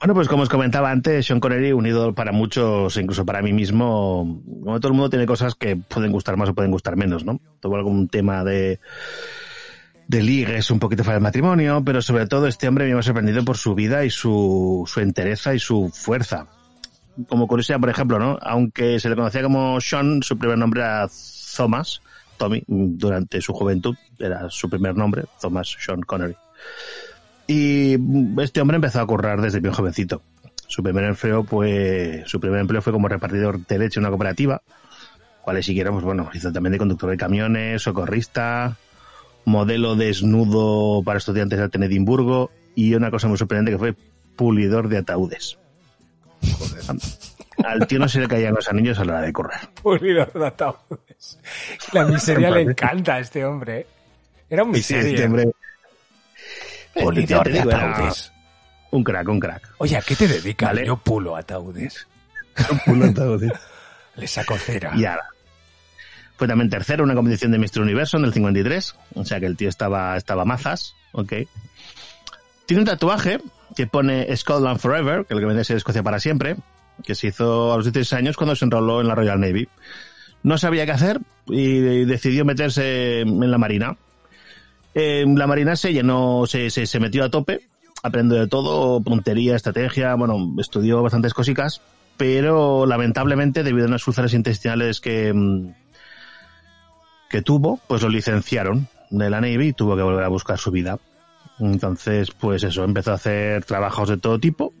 Bueno, pues como os comentaba antes, Sean Connery, un ídolo para muchos, incluso para mí mismo, como todo el mundo tiene cosas que pueden gustar más o pueden gustar menos, ¿no? Tuvo algún tema de, de ligues un poquito fuera del matrimonio, pero sobre todo este hombre me ha sorprendido por su vida y su, su entereza y su fuerza. Como curiosidad, por ejemplo, ¿no? Aunque se le conocía como Sean, su primer nombre era Thomas, Tommy, durante su juventud, era su primer nombre, Thomas Sean Connery. Y este hombre empezó a currar desde bien jovencito. Su primer empleo, pues, su primer empleo fue como repartidor de leche en una cooperativa, cuales siquiera, pues bueno, hizo también de conductor de camiones, socorrista, modelo desnudo para estudiantes de Edimburgo y una cosa muy sorprendente que fue pulidor de ataúdes. Al tío no se le caían los anillos a la hora de correr. Ataúdes. La miseria le encanta a este hombre. ¿eh? Era un miseria. este hombre- Te de ataúdes. Un crack, un crack. Oye, ¿a qué te dedicas? Vale. Yo pulo ataúdes. Pulo de ataúdes. Le saco cera. Y ahora. Fue también tercero en una competición de Mr. Universo en el 53. O sea que el tío estaba, estaba mazas. Ok. Tiene un tatuaje que pone Scotland Forever, que lo que viene a Escocia para siempre, que se hizo a los 16 años cuando se enroló en la Royal Navy. No sabía qué hacer y decidió meterse en la Marina. La Marina se llenó, se metió a tope, aprendió de todo, puntería, estrategia, bueno, estudió bastantes cositas, pero lamentablemente debido a unas úlceras intestinales que, mm, que tuvo, pues lo licenciaron de la Navy y tuvo que volver a buscar su vida. Entonces, pues eso, empezó a hacer trabajos de todo tipo,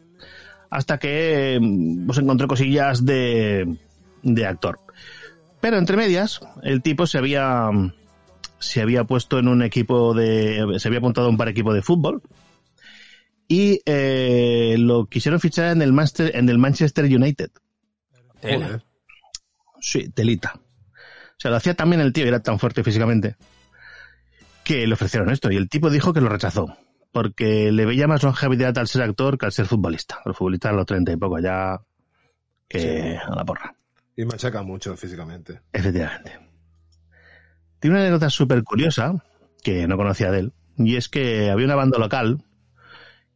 hasta que mm, pues encontró cosillas de, de actor. Pero entre medias, el tipo se había, se había puesto en un equipo de, se había apuntado a un par equipo de fútbol y eh, lo quisieron fichar en el Manchester, en el Manchester United. Tela. Sí, telita. O sea, lo hacía también el tío, era tan fuerte físicamente, que le ofrecieron esto. Y el tipo dijo que lo rechazó, porque le veía más longevidad al ser actor que al ser futbolista. El futbolista a los treinta y poco ya que a la porra. Y machaca mucho físicamente. Efectivamente. Tiene una anécdota súper curiosa, que no conocía de él, y es que había una banda local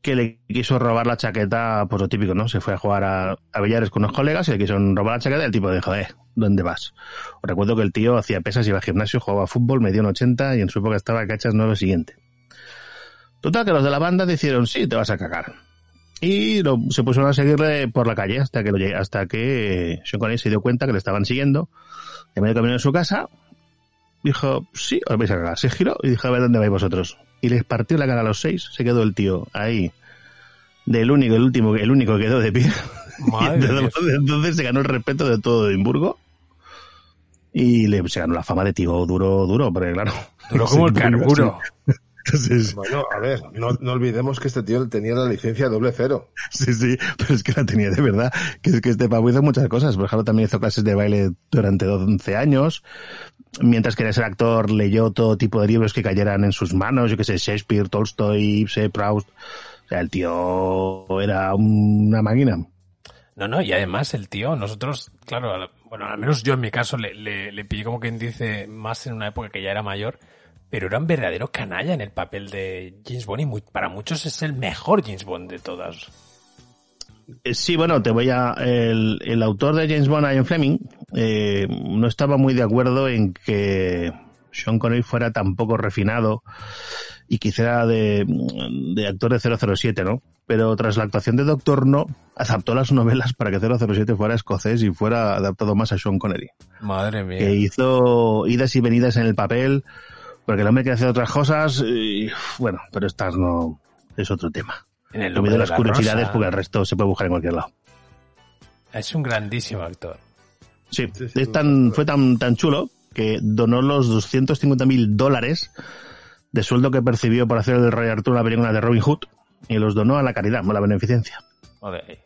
que le quiso robar la chaqueta, pues lo típico, ¿no? Se fue a jugar a, a con unos colegas y le quisieron robar la chaqueta y el tipo dijo, eh, ¿dónde vas? Recuerdo que el tío hacía pesas, iba al gimnasio, jugaba fútbol, medía un 80 y en su época estaba a cachas 9 siguiente. Total, que los de la banda dijeron, sí, te vas a cagar. Y lo- se pusieron a seguirle por la calle hasta que lo hasta que Sean Connery se dio cuenta que le estaban siguiendo. En medio camino de su casa, dijo, sí, os vais a cagar. Se giró y dijo, a ver dónde vais vosotros. Y les partió la cara a los seis, se quedó el tío ahí. Del único, el último, el único que quedó de pie. Madre entonces, se ganó el respeto de todo Edimburgo. Y le, se ganó la fama de tío duro, duro, porque claro. Duró como el carburo. Bueno, a ver, no, no olvidemos que este tío tenía la licencia doble cero. Sí, sí, pero es que la tenía de verdad. Que es que este pavo hizo muchas cosas. Por ejemplo, también hizo clases de baile durante 11 años. Mientras quería ser actor, leyó todo tipo de libros que cayeran en sus manos. Yo que sé, Shakespeare, Tolstoy, Ibsen, Proust. O sea, el tío era una máquina. No, no, y además el tío, nosotros, claro, bueno, al menos yo en mi caso le, le, le pillé como quien dice más en una época que ya era mayor, pero era un verdadero canalla en el papel de James Bond y muy- para muchos es el mejor James Bond de todas. Eh, Sí, bueno, te voy a. El, el autor de James Bond, Ian Fleming, eh, no estaba muy de acuerdo en que Sean Connery fuera tan poco refinado y que hiciera de, de actor de 007, ¿no? Pero tras la actuación de Doctor No, adaptó las novelas para que 007 fuera escocés y fuera adaptado más a Sean Connery. Madre mía. Que hizo idas y venidas en el papel, porque el hombre quiere hacer otras cosas, y, bueno, pero estas no. es otro tema. En el nombre de las la curiosidades rosa. porque el resto se puede buscar en cualquier lado. Es un grandísimo actor. Sí, es tan, fue tan, tan chulo que donó los 250 mil dólares de sueldo que percibió por hacer el Rey Arturo la película de Robin Hood y los donó a la caridad, a la beneficencia. Ole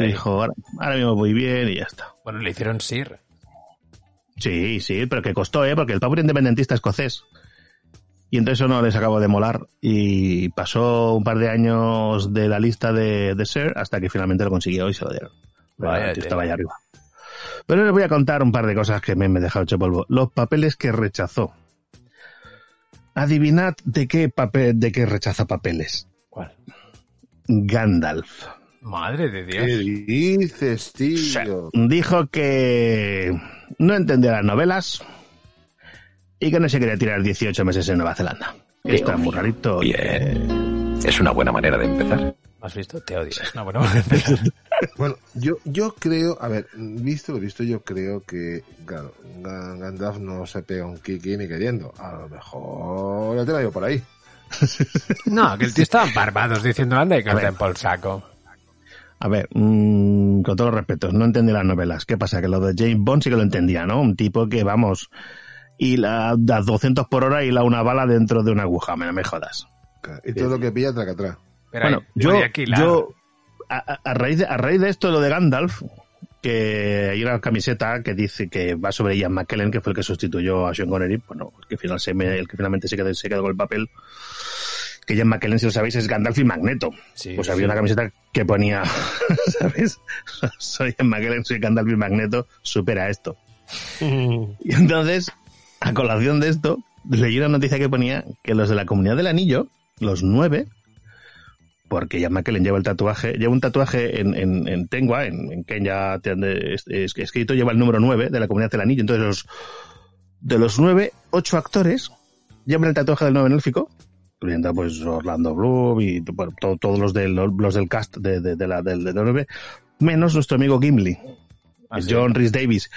Y dijo, ahora, ahora mismo voy bien y ya está. Bueno, le hicieron Sir. Sí, sí, pero que costó, ¿eh? Porque el pavo era independentista escocés. Y entonces eso no les acabó de molar y pasó un par de años de la lista de, de Sir hasta que finalmente lo consiguió y se lo dieron. Vaya estaba allá arriba. Pero les voy a contar un par de cosas que me me he dejado hecho polvo. Los papeles que rechazó. Adivinad de qué papel, de qué rechaza papeles. ¿Cuál? Gandalf. Madre de Dios. ¿Qué dices, tío? Dijo que no entendía las novelas y que no se quería tirar 18 meses en Nueva Zelanda. Está muy rarito. Bien. Es una buena manera de empezar. ¿Has visto? Te odio. Es una buena manera de empezar. Bueno, yo, yo creo, a ver, visto lo visto, yo creo que, claro, Ga- Gandalf no se pega un kiki ni queriendo. A lo mejor el tema yo por ahí. No, que el tío estaba en Barbados diciendo anda y canta en por saco. A ver, mm, con todos los respetos, no entendí las novelas. ¿Qué pasa? Que lo de James Bond sí que lo entendía, ¿no? Un tipo que, vamos, y la, a 200 por hora y la una bala dentro de una aguja, me, me jodas. Y todo lo que pilla, traca atrás. Bueno, yo, yo a, a- raíz de, a raíz de esto, lo de Gandalf, que hay una camiseta que dice que va sobre Ian McKellen, que fue el que sustituyó a Sean Connery, bueno, el que, final se me- el que finalmente se quedó, se quedó con el papel, que Ian McKellen, si lo sabéis, es Gandalf y Magneto. Sí, pues había sí. una camiseta que ponía, ¿sabes? Soy Ian McKellen, soy Gandalf y Magneto, supera esto. Y entonces, a colación de esto, leí una noticia que ponía que los de la comunidad del anillo, los nueve, porque ya McKellen lleva el tatuaje, lleva un tatuaje en, en, en Tengua, en, en Kenya, es, es- escrito lleva el número nueve de la comunidad del anillo. Entonces, los, de los nueve, ocho actores llevan el tatuaje del nueve en élfico, incluyendo pues Orlando Bloom y todos los del, los del cast de, de, de la, del, del nueve, menos nuestro amigo Gimli, John Rhys Davis,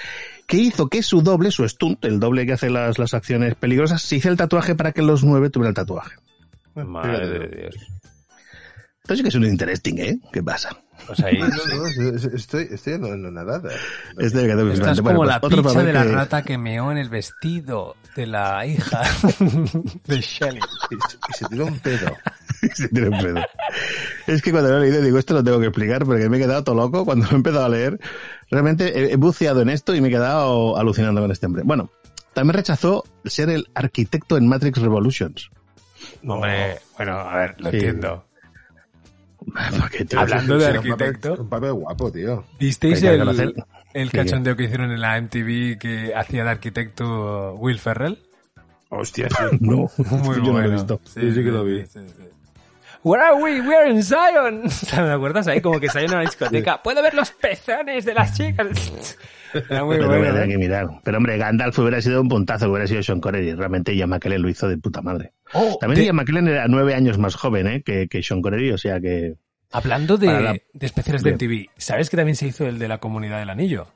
que hizo que su doble, su stunt, el doble que hace las, las acciones peligrosas, se hizo el tatuaje para que los nueve tuvieran el tatuaje. Madre de Dios. Entonces sí que es un interesting, ¿eh? ¿Qué pasa? Pues ahí. No, no, es- estoy, estoy no, no, nada. Quedó Esta es como Bueno, la pues picha de la que- rata que meó en el vestido de la hija de Shelley. Y se tiró un pedo. Sí, tiene un pedo. Es que cuando lo he leído digo, esto lo tengo que explicar porque me he quedado todo loco cuando lo he empezado a leer. Realmente he, buceado en esto y me he quedado alucinando con este hombre. Bueno, también rechazó ser el arquitecto en Matrix Revolutions. Hombre, bueno, a ver, lo Sí. entiendo. Tío, Hablando de Será un papel- arquitecto, Un papel guapo, tío. ¿visteis el, el Sí. cachondeo que hicieron en la MTV que hacía de arquitecto Will Ferrell? Hostia, No, Muy yo no lo he bueno. visto. Sí, sí que lo vi. Where are we? We're in Zion. ¿Te acuerdas ahí? Como que Zion en una discoteca. Puedo ver los pezones de las chicas. Era muy Pero bueno. ¿eh? que mirar. Pero hombre, Gandalf hubiera sido un puntazo, hubiera sido Sean Connery. Realmente Ian McKellen lo hizo de puta madre. Oh, También de- Ian McKellen era nueve años más joven, ¿eh? Que, que Sean Connery, o sea que... Hablando de, la- de especiales de. MTV, ¿sabes que también se hizo el de la comunidad del anillo?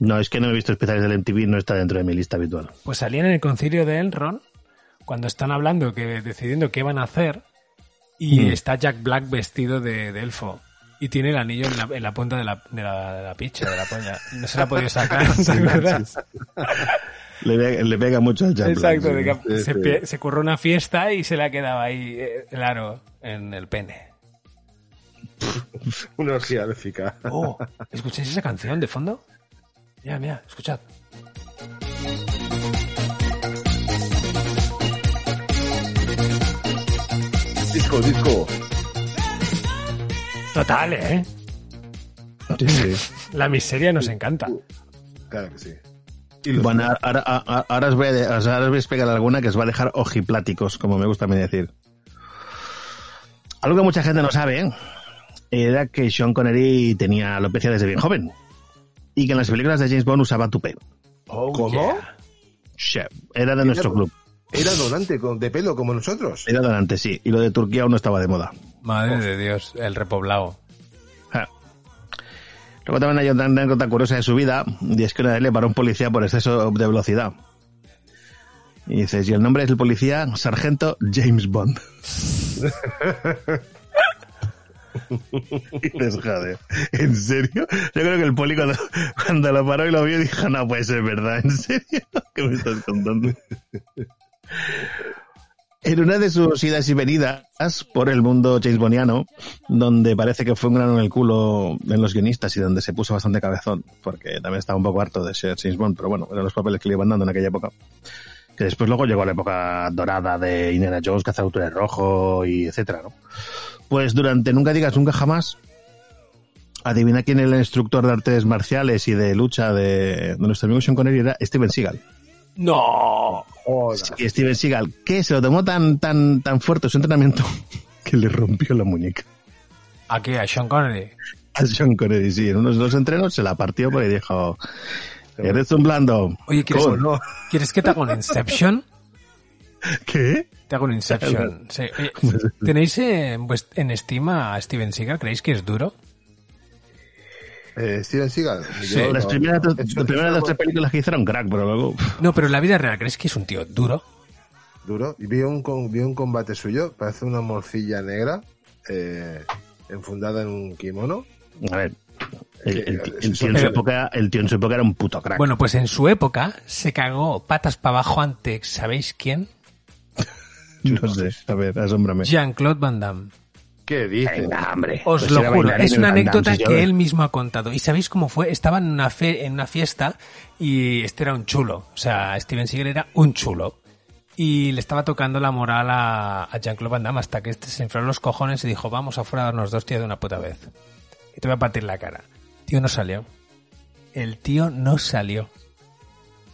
No, es que no he visto especiales del MTV, no está dentro de mi lista habitual. Pues salían en el concilio de Elrond, cuando están hablando, que decidiendo qué van a hacer, y Mm. está Jack Black vestido de, de elfo. Y tiene el anillo en la, en la punta de la, de, la, de la picha, de la polla. No se la ha podido sacar. Le, pega mucho al Jack Black, Exacto, que Sí, se, sí. pe- se curró una fiesta y se le ha quedado ahí eh, el aro en el pene. Una orgía élfica. Oh, ¿escucháis esa canción de fondo? Mira, mira, escuchad. Disco, disco. Total, ¿eh? Sí, sí. La miseria nos encanta. Claro que sí. Bueno, ahora, ahora- ahora os voy a, ahora os voy a explicar alguna que os va a dejar ojipláticos, como me gusta a mí decir. Algo que mucha gente no sabe ¿eh? era que Sean Connery tenía alopecia desde bien joven y que en las películas de James Bond usaba tupé. ¿Cómo? Sí, era de nuestro club. Era donante con, de pelo como nosotros. Era de antes, sí. Y lo de Turquía aún no estaba de moda. Madre de Dios, el repoblado. Ja. Luego también hay otra anécdota curiosa de su vida, y es que una vez le paró un policía por exceso de velocidad. Y dices, y el nombre es el policía Sargento James Bond. y dices, joder, ¿en serio? Yo creo que el poli cuando, cuando lo paró y lo vio dijo, no puede ser verdad, ¿en serio? ¿Qué me estás contando? En una de sus idas y venidas por el mundo James Bondiano, donde parece que fue un grano en el culo en los guionistas y donde se puso bastante cabezón, porque también estaba un poco harto de ser James Bond, pero bueno, eran los papeles que le iban dando en aquella época. Que después luego llegó la época dorada de Indiana Jones, Cazadores Rojo y etcétera. Pues durante Nunca Digas Nunca Jamás, adivina quién era el instructor de artes marciales y de lucha de, de nuestro amigo Sean Connery era Steven Seagal. ¡No! Y Steven Seagal, que se lo tomó tan, tan, tan fuerte su entrenamiento que le rompió la muñeca. ¿A qué? ¿A Sean Connery? A Sean Connery, sí, en unos dos entrenos se la partió porque dijo, eres un blando. Oye, ¿quieres, ¿Cómo? ¿quieres que te haga un Inception? ¿Qué? Te hago un Inception. Sí. Oye, ¿Tenéis en estima a Steven Seagal? ¿Creéis que es duro? Eh, Steven Seagal. Sí, las no. primeras, dos- las primeras eso- dos tres películas que hicieron crack, pero luego... No, pero en la vida real, ¿crees que es un tío duro? Duro. Y vi un, con- vi un combate suyo, parece una morcilla negra, eh, enfundada en un kimono. A ver, el, el- Que- el tío en su época, el tío en su época era un puto crack. Bueno, pues en su época se cagó patas para abajo ante, ¿sabéis quién? no sé, a ver, asómbrame. Jean-Claude Van Damme. ¿Qué dices? Venga, hombre. Os Pues lo juro, es una anécdota que él mismo ha contado. ¿Y sabéis cómo fue? Estaba en una, fe- en una fiesta y este era un chulo. O sea, Steven Seagal era un chulo. Y le estaba tocando la moral a, a Jean-Claude Van Damme hasta que este se enfrió los cojones y dijo, vamos afuera a darnos dos tíos de una puta vez. Y te voy a partir la cara. Tío no salió. El tío no salió.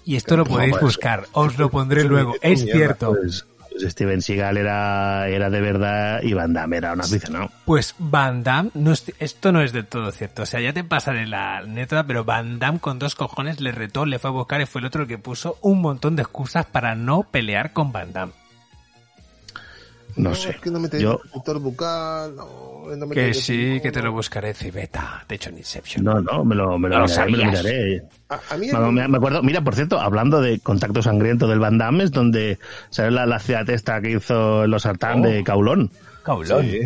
Y esto lo podéis pues, buscar. Os lo pondré luego. es cierto. Steven Seagal era, era de verdad y Van Damme era un aficionado. Pues Van Damme, no es- esto no es del todo cierto. O sea, ya te pasaré la anécdota, pero Van Damme con dos cojones le retó, le fue a buscar y fue el otro el que puso un montón de excusas para no pelear con Van Damme. No, Es sé. que no me te Yo, sector bucal, no, no me Que sí, que te lo buscaré, Cibeta. Te he hecho un Inception. no, no, me lo, me lo No lo miraré, me lo miraré. A, a mí Me, me- me acuerdo, mira, por cierto, hablando de contacto sangriento del Van Damme, es donde, ¿sabes la, la ciudad esta que hizo los Sartán de Caulón? Caulón. Sí,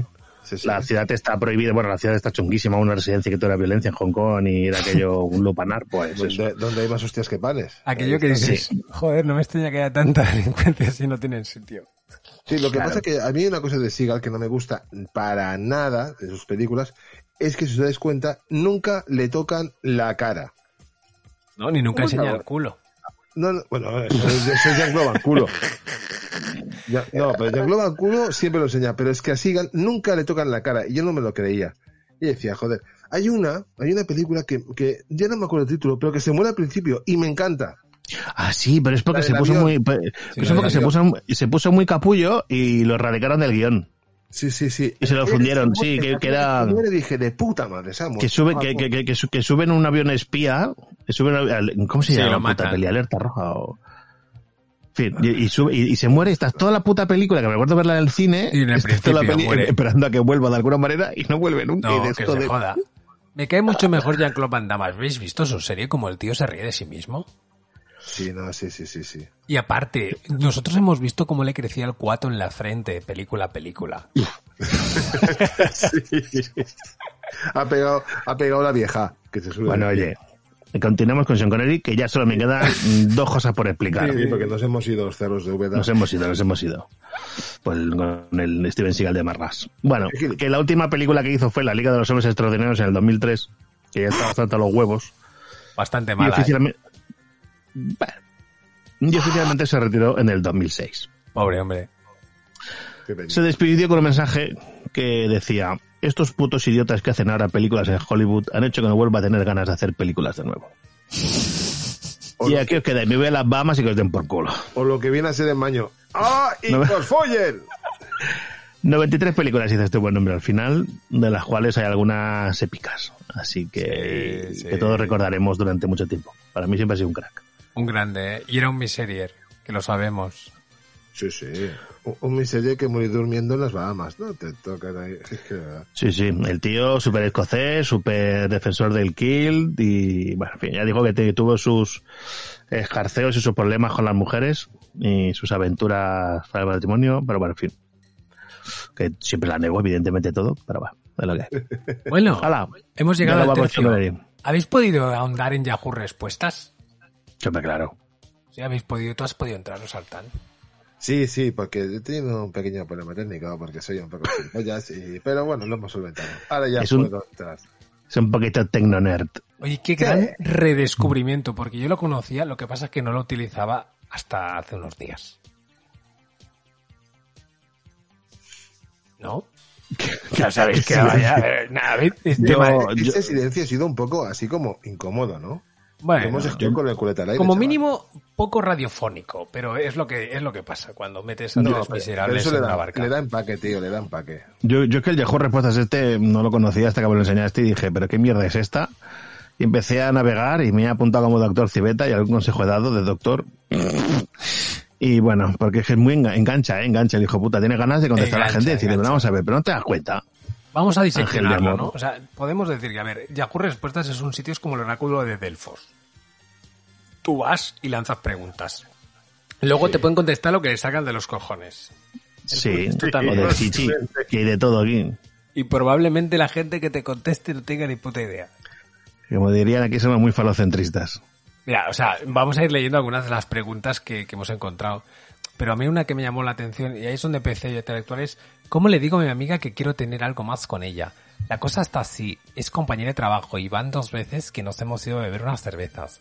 sí, sí. La ciudad está prohibida, bueno, la ciudad está chunguísima, una residencia que toda la violencia en Hong Kong y era aquello un lupanar, pues eso. donde, donde hay más hostias que panes. Aquello que Sí. dices, joder, no me extraña que haya tanta delincuencia si no tienen sitio. Sí, lo que Claro. pasa es que a mí una cosa de Seagal que no me gusta para nada de sus películas es que si os dais cuenta, nunca le tocan la cara. No, ni nunca ¿Cómo enseña el culo. No, no, bueno, eso es, Jean-Claude Van Culo. Ya- no, pero Jean-Claude Van Culo siempre lo enseña, pero es que a Seagal nunca le tocan la cara y yo no me lo creía. Y decía, joder, hay una, hay una película que, que ya no me acuerdo el título, pero que se muere al principio y me encanta. Ah, sí, pero es porque La se puso avión. muy, Sí, es la porque se puso, se puso muy capullo y lo erradicaron del guion. Sí, sí, sí. Y se lo fundieron, sí, muere, que, que era, muere, dije, de puta madre, ha que sube, que, que, que, que su- que suben en un avión espía, que suben, ¿cómo se Sí, llama? lo Puta matan. peli, alerta roja o... fin, y, y sube- y- y se muere, estás toda la puta película, que me acuerdo verla en el cine, Y en el toda la peli muere. esperando a que vuelva de alguna manera y no vuelve nunca. y de que esto se de- joda. Me cae mucho mejor Jean-Claude Van Damme. ¿Habéis visto su serie como el tío se ríe de sí mismo? Sí, no, sí, sí, sí, sí. Y aparte, nosotros hemos visto cómo le crecía el cuato en la frente, película a película. Ha pegado, ha pegado la vieja. Que se sube Bueno, oye, continuemos con Sean Connery, que ya solo me quedan dos cosas por explicar. Sí, porque nos hemos ido los cerros de Úbeda. Nos hemos ido, nos hemos ido. Pues con el Steven Seagal de Marras. Bueno, que la última película que hizo fue La Liga de los Hombres Extraordinarios en el 2003, que ya está bastante a los huevos. Bastante Y mala. ¿eh? Bueno, y oficialmente se retiró en el 2006. Pobre hombre. Se despidió con un mensaje que decía, estos putos idiotas que hacen ahora películas en Hollywood han hecho que no vuelva a tener ganas de hacer películas de nuevo. Y aquí os quedáis, me voy a las Bahamas y que os den por culo. O lo que viene a ser en baño. ¡Ah! ¡Y No os follen! 93 películas hizo este buen nombre al final, de las cuales hay algunas épicas. Así que, Sí, sí. que todos recordaremos durante mucho tiempo. Para mí siempre ha sido un crack. Un grande, ¿eh? Y era un miserier, que lo sabemos. Sí, sí. Un, un miseria que murió durmiendo en las Bahamas, ¿no? Te tocan ahí. Sí, sí, el tío súper escocés, súper defensor del kill y, bueno, en fin, ya dijo que te- tuvo sus escarceos y sus problemas con las mujeres y sus aventuras para el matrimonio, pero bueno, en fin. Que siempre la negó, evidentemente, todo, pero bueno, es lo que. Bueno, Hala, hemos llegado al tercio. ¿Habéis podido ahondar en Yahoo Respuestas? Siempre claro. Sí, habéis podido. Tú has podido entrar, Saltán. Sí, sí, porque he tenido un pequeño problema técnico, porque soy un poco y... pero bueno, lo hemos solventado. Ahora ya Es un- puedo entrar. Es un poquito tecno-nerd. Oye, qué gran redescubrimiento, porque yo lo conocía, lo que pasa es que no lo utilizaba hasta hace unos días. ¿No? Ya sabéis que vaya. eh, nada. Este Yo- tema- este silencio ha sido un poco así como incómodo, ¿no? Bueno, hemos escrito yo- con el culete al aire, como chaval. mínimo poco radiofónico, pero es lo que es lo que pasa cuando metes a No, tres miserables en le una da, barca. le da empaque, tío, le da empaque. Yo, yo es que el Yahoo Respuestas este no lo conocía hasta que me lo enseñaste y dije, pero qué mierda es esta. Y empecé a navegar y me he apuntado como doctor Civeta y algún consejo he dado de doctor. Y bueno, porque es que es muy enga- engancha, ¿eh? engancha el hijo puta. Tiene ganas de contestar a la gente y decirle, engancha. vamos a ver, pero no te das cuenta. Vamos a diseccionarlo. ¿no? O sea, podemos decir que, a ver, Yahoo Respuestas es un sitio es como el oráculo de Delfos. Tú vas y lanzas preguntas. Luego te pueden contestar lo que le sacan de los cojones. Sí, o de chichi, que hay de todo aquí. Y probablemente la gente que te conteste no tenga ni puta idea. Como dirían aquí, somos muy falocentristas. Mira, o sea, vamos a ir leyendo algunas de las preguntas que, que hemos encontrado. Pero a mí una que me llamó la atención, y ahí es donde empecé yo intelectual, es ¿cómo le digo a mi amiga que quiero tener algo más con ella? La cosa está así, es compañera de trabajo y van dos veces que nos hemos ido a beber unas cervezas.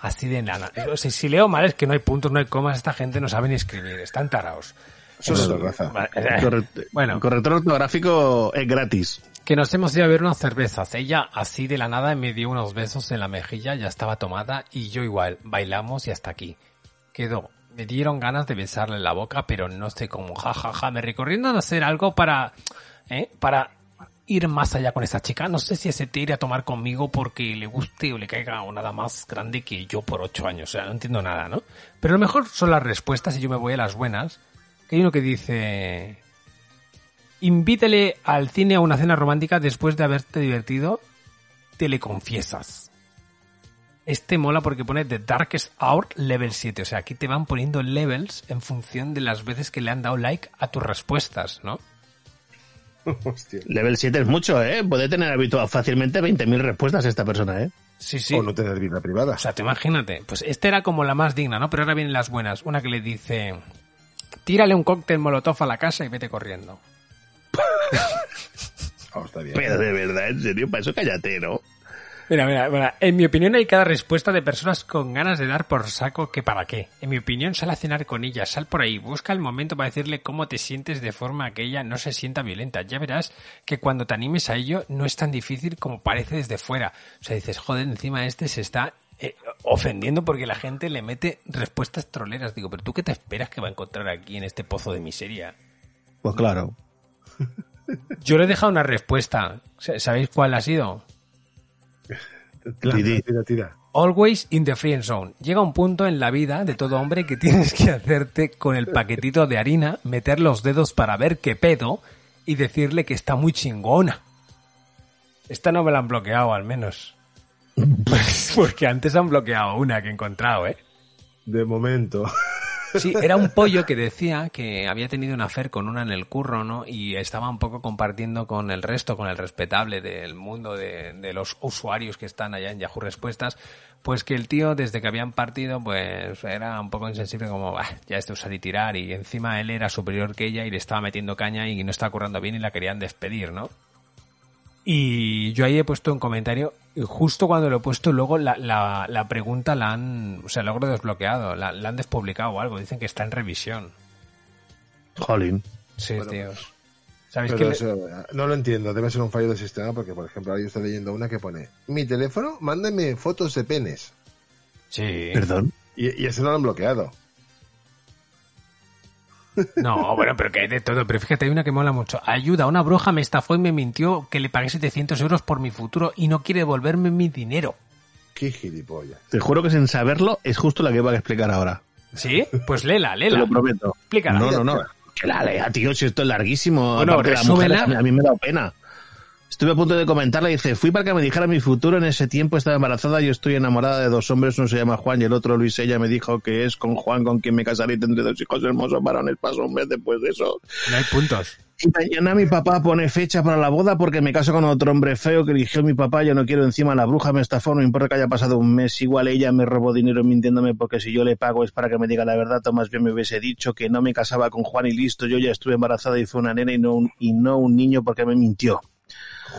Así de nada. O sea, si leo mal es que no hay puntos, no hay comas, esta gente no sabe ni escribir, están tarados. Eso es raza. Bueno. El corrector ortográfico es gratis. Que nos hemos ido a ver unas cervezas. Ella, así de la nada, me dio unos besos en la mejilla, ya estaba tomada, y yo igual. Bailamos y hasta aquí. Quedó. Me dieron ganas de besarle la boca, pero no sé cómo, jajaja. Me recorriendo de hacer algo para, ¿eh? Para ir más allá con esa chica. No sé si se tire a tomar conmigo porque le guste o le caiga o nada más grande que yo por ocho años. O sea, no entiendo nada, ¿no? Pero lo mejor son las respuestas y yo me voy a las buenas. Que hay uno que dice, Invítale al cine a una cena romántica después de haberte divertido, te le confiesas. Este mola porque pone The Darkest Hour Level 7. O sea, aquí te van poniendo levels en función de las veces que le han dado like a tus respuestas, ¿no? Hostia. Level 7 es mucho, ¿eh? Puede tener habitual fácilmente 20.000 respuestas esta persona, ¿eh? Sí, sí. O no tener vida privada. O sea, te imagínate. Pues esta era como la más digna, ¿no? Pero ahora vienen las buenas. Una que le dice, tírale un cóctel molotov a la casa y vete corriendo. Oh, está bien. Pero de verdad, en serio, para eso cállate, ¿no? Mira, mira, mira, en mi opinión hay cada respuesta de personas con ganas de dar por saco que para qué. En mi opinión, sal a cenar con ella, sal por ahí, busca el momento para decirle cómo te sientes de forma que ella no se sienta violenta. Ya verás que cuando te animes a ello no es tan difícil como parece desde fuera. O sea, dices, joder, encima este se está eh, ofendiendo porque la gente le mete respuestas troleras. Digo, pero tú qué te esperas que va a encontrar aquí en este pozo de miseria? Pues claro. Yo le he dejado una respuesta. ¿Sabéis cuál ha sido? Tira, tira. Always in the friend zone. Llega un punto en la vida de todo hombre que tienes que hacerte con el paquetito de harina, meter los dedos para ver qué pedo y decirle que está muy chingona. Esta no me la han bloqueado, al menos. Pues porque antes han bloqueado una que he encontrado, ¿eh? De momento. Sí, era un pollo que decía que había tenido una afer con una en el curro, ¿no? Y estaba un poco compartiendo con el resto, con el respetable del mundo de, los usuarios que están allá en Yahoo Respuestas, pues que el tío, desde que habían partido, pues era un poco insensible, como, bah, ya este usar y tirar, y encima él era superior que ella y le estaba metiendo caña y no estaba currando bien y la querían despedir, ¿no? Y yo ahí he puesto un comentario, y justo cuando lo he puesto, luego la, la, la pregunta la han, o sea, logro desbloqueado, la, la han despublicado o algo, dicen que está en revisión. Jolín. Sí, Bueno, tíos. ¿Sabéis Pero que eso, no lo entiendo, debe ser un fallo del sistema porque, por ejemplo, ahora yo estoy leyendo una que pone, mi teléfono, mándame fotos de penes. Sí. Perdón. Y, y ese no lo han bloqueado. No, bueno, pero que hay de todo. Pero fíjate, hay una que mola mucho. Ayuda, una bruja me estafó y me mintió que le pagué 700 euros por mi futuro y no quiere devolverme mi dinero. Qué gilipollas. Te juro que sin saberlo es justo la que iba a explicar ahora. ¿Sí? Pues léela, Te léela. lo prometo. Explícala. No, no, no. Que la lea, tío, si esto es larguísimo. Bueno, resúmela. mujer, a mí me da pena. Estuve a punto de comentarla y dice, fui para que me dijera mi futuro, en ese tiempo estaba embarazada, yo estoy enamorada de dos hombres, uno se llama Juan y el otro Luis, ella me dijo que es con Juan con quien me casaré y tendré dos hijos hermosos varones, pasó un mes después de eso. No hay puntos. Y mañana mi papá pone fecha para la boda porque me caso con otro hombre feo que eligió mi papá. Yo no quiero encima la bruja, me estafó, no importa que haya pasado un mes. Igual ella me robó dinero mintiéndome porque si yo le pago es para que me diga la verdad. O más bien me hubiese dicho que no me casaba con Juan y listo. Yo ya estuve embarazada y fue una nena y no un, y no un niño porque me mintió.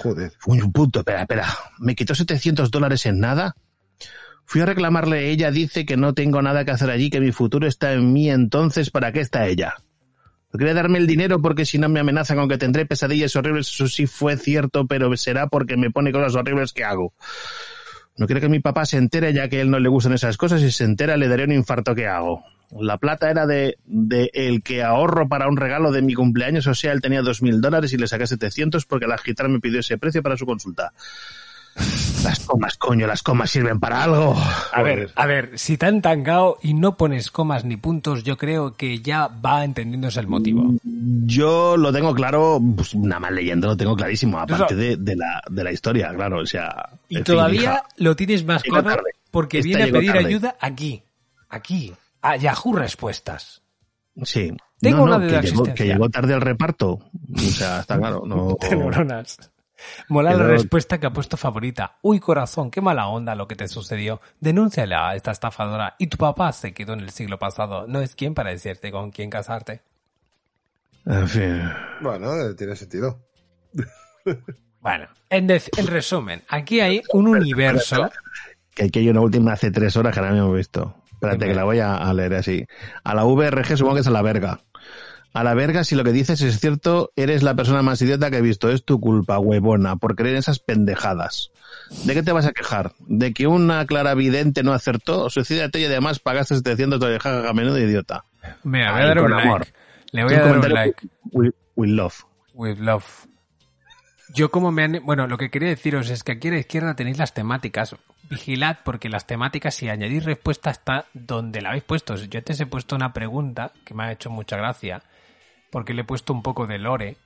Joder. Uy, un punto, espera, espera. ¿Me quitó 700 dólares en nada? Fui a reclamarle, ella dice que no tengo nada que hacer allí, que mi futuro está en mí, entonces ¿para qué está ella? Quería darme el dinero porque si no me amenaza con que tendré pesadillas horribles, eso sí fue cierto, pero será porque me pone cosas horribles que hago. No quiero que mi papá se entere ya que a él no le gustan esas cosas y si se entera le daré un infarto que hago. La plata era de, de el que ahorro para un regalo de mi cumpleaños, o sea, él tenía dos mil dólares y le saqué 700 porque la gitana me pidió ese precio para su consulta. Las comas, coño, las comas sirven para algo. A ver, a ver, si te han tangado y no pones comas ni puntos, yo creo que ya va entendiéndose el motivo. Yo lo tengo claro, pues, nada más leyendo lo tengo clarísimo, aparte de, de la, de la historia, claro, o sea... Y fin, todavía hija, lo tienes más claro tarde. porque Esta viene a pedir tarde. ayuda aquí, aquí, a Yahoo Respuestas. Sí. Tengo No, una no, de que la llegó, que llegó tarde al reparto. O sea, está claro, no... de neuronas. Mola la respuesta que ha puesto favorita. Uy, corazón, qué mala onda lo que te sucedió. Denúnciala a esta estafadora. Y tu papá se quedó en el siglo pasado. No es quien para decirte con quién casarte. En fin. Bueno, eh, tiene sentido. Bueno, en resumen, aquí hay un universo. Que aquí hay una última hace tres horas que ahora mismo he visto. Espérate, que la voy a, a leer así. A la VRG supongo que es a la verga. A la verga, si lo que dices es cierto, eres la persona más idiota que he visto. Es tu culpa, huevona, por creer en esas pendejadas. ¿De qué te vas a quejar? ¿De que una claravidente no acertó? Suicídate y además pagaste 700 de jajaja, menudo idiota. Mira, voy a dar un like. amor. Le voy a dar un like. With, with love. With love. Yo como me han... Bueno, lo que quería deciros es que aquí a la izquierda tenéis las temáticas. Vigilad porque las temáticas y añadir respuesta está donde la habéis puesto. Yo antes he puesto una pregunta que me ha hecho mucha gracia porque le he puesto un poco de lore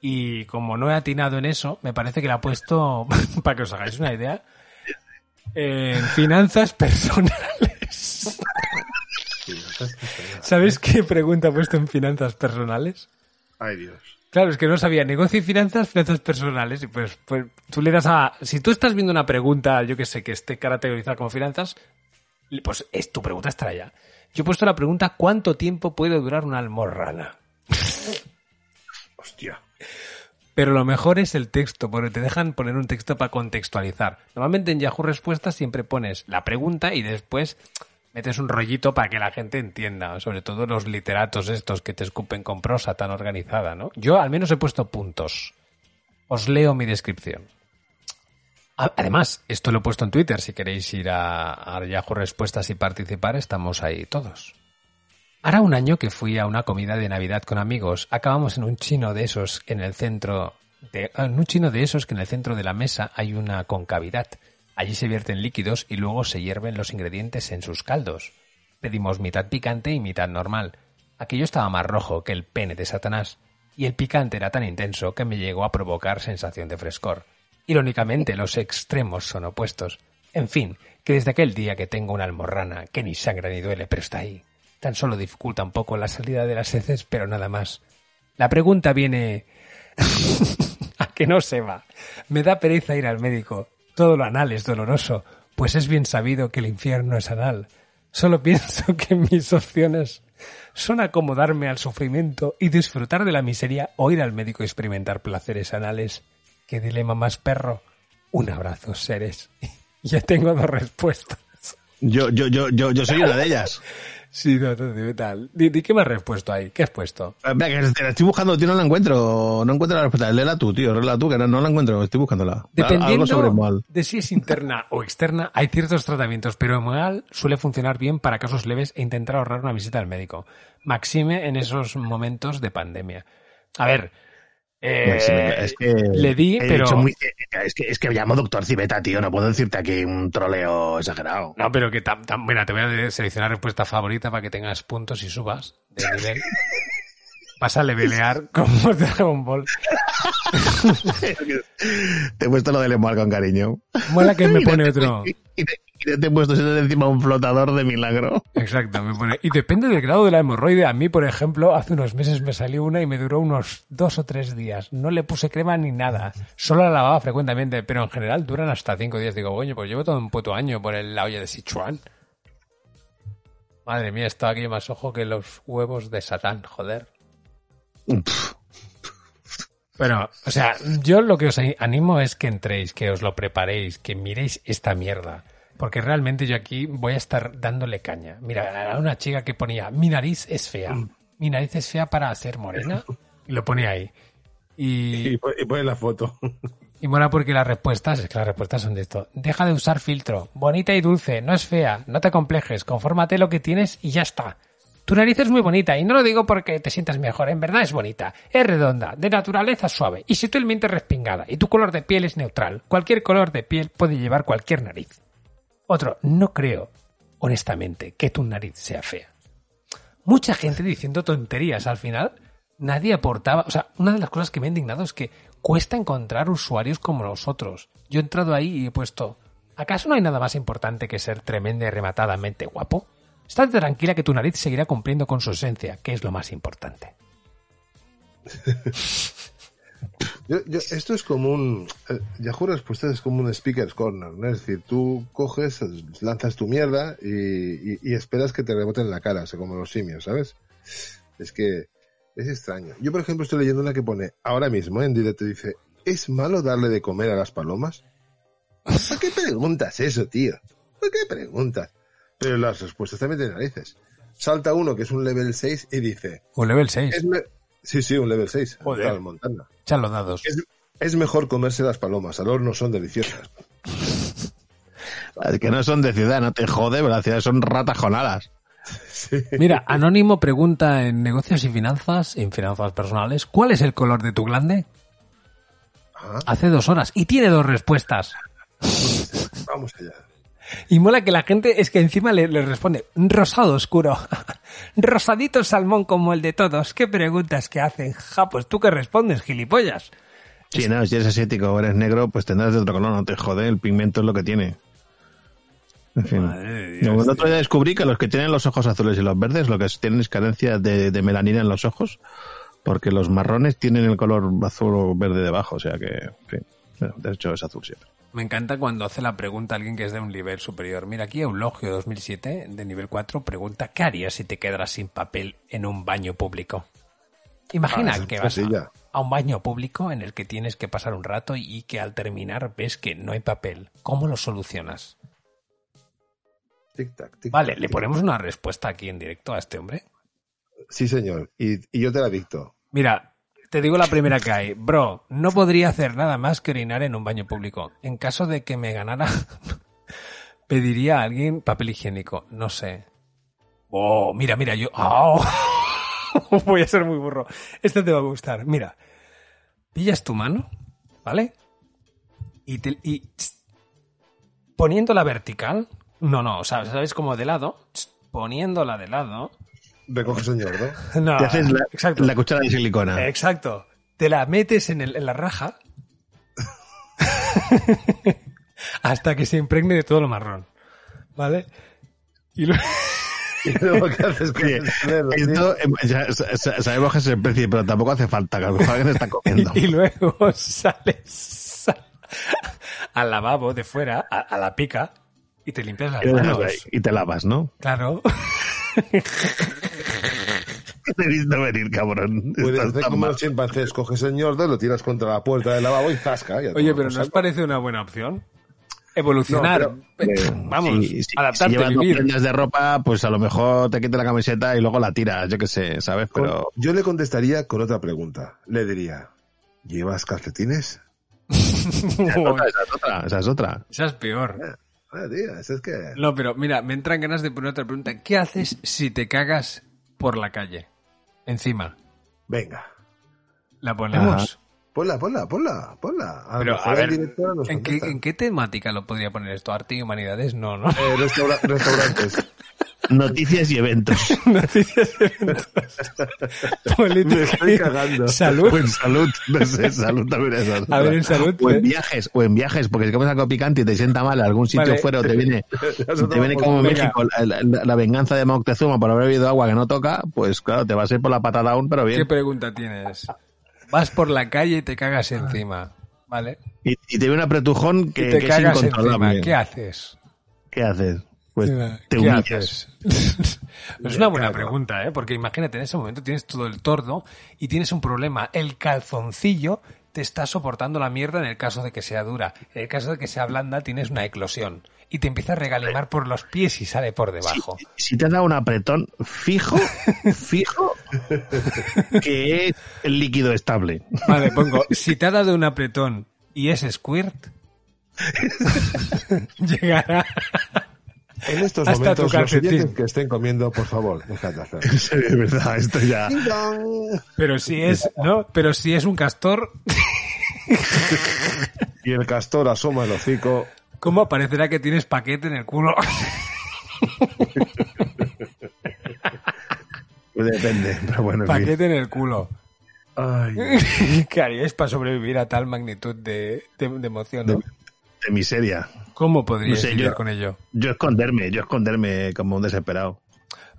y como no he atinado en eso, me parece que la he puesto, para que os hagáis una idea, en finanzas personales. ¿Sabéis qué pregunta he puesto en finanzas personales? Ay, Dios. Claro, es que no sabía negocio y finanzas, finanzas personales. Y pues, pues tú le das a. Si tú estás viendo una pregunta, yo que sé, que esté caracterizada como finanzas, pues es tu pregunta estará allá. Yo he puesto la pregunta: ¿cuánto tiempo puede durar una almorrana? Hostia. Pero lo mejor es el texto, porque te dejan poner un texto para contextualizar. Normalmente en Yahoo Respuestas siempre pones la pregunta y después metes un rollito para que la gente entienda, sobre todo los literatos estos que te escupen con prosa tan organizada, ¿no? Yo al menos he puesto puntos. Os leo mi descripción. Además, esto lo he puesto en Twitter, si queréis ir a, a Yahoo Respuestas y participar, estamos ahí todos. Hará un año que fui a una comida de Navidad con amigos. Acabamos en un chino de esos en el centro de, en un chino de esos que en el centro de la mesa hay una concavidad. Allí se vierten líquidos y luego se hierven los ingredientes en sus caldos. Pedimos mitad picante y mitad normal. Aquello estaba más rojo que el pene de Satanás, y el picante era tan intenso que me llegó a provocar sensación de frescor. Irónicamente, los extremos son opuestos. En fin, que desde aquel día que tengo una almorrana que ni sangra ni duele, pero está ahí. Tan solo dificulta un poco la salida de las heces, pero nada más. La pregunta viene... ¿A que no se va? Me da pereza ir al médico. Todo lo anal es doloroso, pues es bien sabido que el infierno es anal. Solo pienso que mis opciones son acomodarme al sufrimiento y disfrutar de la miseria o ir al médico y experimentar placeres anales. ¿Qué dilema más perro? Un abrazo, seres. ya tengo dos respuestas. Yo, yo, yo, yo, yo soy una de ellas. Sí, no, no, tal. Di qué me has puesto ahí. ¿Qué has puesto? Espera, que te la estoy buscando, tío, no la encuentro. No encuentro la respuesta. Léela tú, tío, léela tú, que no, no la encuentro, estoy buscándola. Dependiendo de si es interna o externa, hay ciertos tratamientos, pero Moal suele funcionar bien para casos leves e intentar ahorrar una visita al médico. Maxime en esos momentos de pandemia. A ver, eh, es que le di, pero... muy- es, que, es que me llamo doctor Cibeta, tío, no puedo decirte aquí un troleo exagerado. No, pero que tan, tan- Mira, te voy a seleccionar respuesta favorita para que tengas puntos y subas de nivel. Vas a levelear como Dragon Ball. Te he puesto lo del Moal con cariño. Mola que me pone otro. Y te, y te he puesto encima un flotador de milagro. Exacto, me pone. Y depende del grado de la hemorroide. A mí, por ejemplo, hace unos meses me salió una y me duró unos dos o tres días. No le puse crema ni nada. Solo la lavaba frecuentemente, pero en general duran hasta cinco días. Digo, coño, pues llevo todo un puto año por la olla de Sichuan. Madre mía, estaba aquí más ojo que los huevos de Satán, joder. Bueno, o sea, yo lo que os animo es que entréis, que os lo preparéis, que miréis esta mierda. Porque realmente yo aquí voy a estar dándole caña. Mira, a una chica que ponía, mi nariz es fea. Mi nariz es fea para ser morena. Y lo ponía ahí. Y, Y, pon- y pone la foto. y mola porque las respuestas, es que las respuestas son de esto. Deja de usar filtro. Bonita y dulce, no es fea. No te complejes, confórmate lo que tienes y ya está. Tu nariz es muy bonita y no lo digo porque te sientas mejor, en verdad es bonita. Es redonda, de naturaleza suave y sutilmente respingada y tu color de piel es neutral. Cualquier color de piel puede llevar cualquier nariz. Otro, no creo, honestamente, que tu nariz sea fea. Mucha gente diciendo tonterías al final. Nadie aportaba. O sea, una de las cosas que me ha indignado es que cuesta encontrar usuarios como nosotros. Yo he entrado ahí y he puesto. ¿Acaso no hay nada más importante que ser tremenda y rematadamente guapo? Estate tranquila que tu nariz seguirá cumpliendo con su esencia, que es lo más importante. Yo- yo- esto es como un. eh, Yahoo Respuestas es como un Speaker's Corner, ¿no? Es decir, tú coges, lanzas tu mierda y, y- y esperas que te rebote en la cara, o sea, como los simios, ¿sabes? Es que es extraño. Yo, por ejemplo, estoy leyendo una que pone ahora mismo en directo: dice, ¿es malo darle de comer a las palomas? ¿Por qué preguntas eso, tío? ¿Por qué preguntas? Pero las respuestas también tienen narices. Salta uno que es un level 6 y dice: Un level 6. es Sí, sí, un level 6. Joder. Tal, Montana. Echan los dados. Es, es mejor comerse las palomas, al horno son deliciosas. Que no son de ciudad, no te jode, pero las ciudades son ratajonadas. Mira, Anónimo pregunta en negocios y finanzas, en finanzas personales, ¿cuál es el color de tu glande? Hace dos horas. Y tiene dos respuestas. Vamos allá. Y mola que la gente es que encima le, le responde rosado oscuro. Rosadito salmón como el de todos. ¿Qué preguntas que hacen? Ja, pues tú que respondes, gilipollas. Sí, no, si eres asiático o eres negro, pues tendrás de otro color, no te jode, el pigmento es lo que tiene. En fin. No, el otro día descubrí que los que tienen los ojos azules y los verdes, lo que tienen es carencia de, de melanina en los ojos, porque los marrones tienen el color azul o verde debajo, o sea que, en fin, de hecho es azul siempre. Me encanta cuando hace la pregunta a alguien que es de un nivel superior. Mira, aquí Eulogio 2007, de nivel 4, pregunta, ¿qué harías si te quedaras sin papel en un baño público? Imagina Ah, que vas a, a un baño público en el que tienes que pasar un rato y que al terminar ves que no hay papel. ¿Cómo lo solucionas? Tic tac, tic Vale, le tic ponemos una respuesta aquí en directo a este hombre. Sí, señor. Y, y yo te la dicto. Mira, te digo la primera que hay. Bro, no podría hacer nada más que orinar en un baño público. En caso de que me ganara, pediría a alguien papel higiénico. No sé. Oh, mira, mira, yo... Voy a ser muy burro. Esto te va a gustar. Mira, pillas tu mano, ¿vale? Y, poniéndola vertical. No, no, o sea, ¿sabes? Como de lado. Poniéndola de lado. Recoges el ñordo. No, Te haces la, exacto. la cuchara de silicona. Exacto. Te la metes en, el- en la raja hasta que se impregne de todo lo marrón. ¿Vale? Y luego... Y luego, ¿qué haces con Oye, el esto, eh, ya sa- sa- sabemos que es el precio, pero tampoco hace falta, que a lo mejor alguien está comiendo. y luego sales al lavabo de fuera, a, a la pica, y te limpias las manos. y te lavas, ¿no? Claro. Te he visto venir, cabrón. Puedes Estás hacer como mal. los chimpancés, coges el ñordo, lo tiras contra la puerta del lavabo y zasca. Oye, pero ¿no os parece una buena opción? Evolucionar. No, Eh, Vamos, Si- si- adaptarte, si llevas dos vivir. prendas de ropa, pues a lo mejor te quitas la camiseta y luego la tiras, yo qué sé, ¿sabes? Con- Pero Yo le contestaría con otra pregunta. Le diría, ¿llevas calcetines? esa es otra, esa es otra, esa es otra. Esa es peor. Ah, tío, eso es que... No, pero mira, me entran ganas de poner otra pregunta. ¿Qué haces si te cagas por la calle? Encima. Venga. ¿La ponemos? Ponla, ponla, ponla, ponla. A Pero, a ver, directora nos ¿en qué. ¿en qué temática lo podría poner esto? ¿Arte y humanidades? No, ¿no? Eh, restaura- restaurantes. Noticias y eventos. Noticias y eventos. Política Me estoy y cagando. Salud. O en salud, no sé, salud también es otra. A ver, en salud, O en viajes, o en viajes, porque si comes algo picante y te sienta mal en algún sitio Vale. fuera o te viene, te viene como en Venga. México la, la- la venganza de Moctezuma por haber bebido agua que no toca, pues claro, te vas a ir por la patada aún, pero ¿Qué bien. pregunta tienes? Vas por la calle y te cagas encima. ¿Vale? Y, y te viene un apretujón Y que, te que es cagas encima. incontrolable. ¿Qué haces? ¿Qué haces? Pues te ¿Qué humillas. haces? es una buena pregunta, ¿eh? Porque imagínate, en ese momento tienes todo el tordo y tienes un problema. El calzoncillo te está soportando la mierda en el caso de que sea dura. En el caso de que sea blanda, tienes una eclosión. Y te empieza a regalimar por los pies y sale por debajo. Si te has dado un apretón fijo, fijo, que es el líquido estable. Vale, pongo, si te ha dado un apretón y es squirt, llegará En estos hasta momentos, los oyentes que estén comiendo, por favor, dejad de hacerlo. En serio, de verdad, esto ya... Pero si es, ¿no? Pero si es un castor, Y el castor asoma el hocico. ¿cómo parecerá que tienes paquete en el culo? Depende, pero bueno, paquete en el culo. Ay, ¿Qué haríais para sobrevivir a tal magnitud de, de- de emoción? no? de miseria. ¿Cómo podríais No sé, vivir yo- con ello? Yo esconderme, yo esconderme como un desesperado.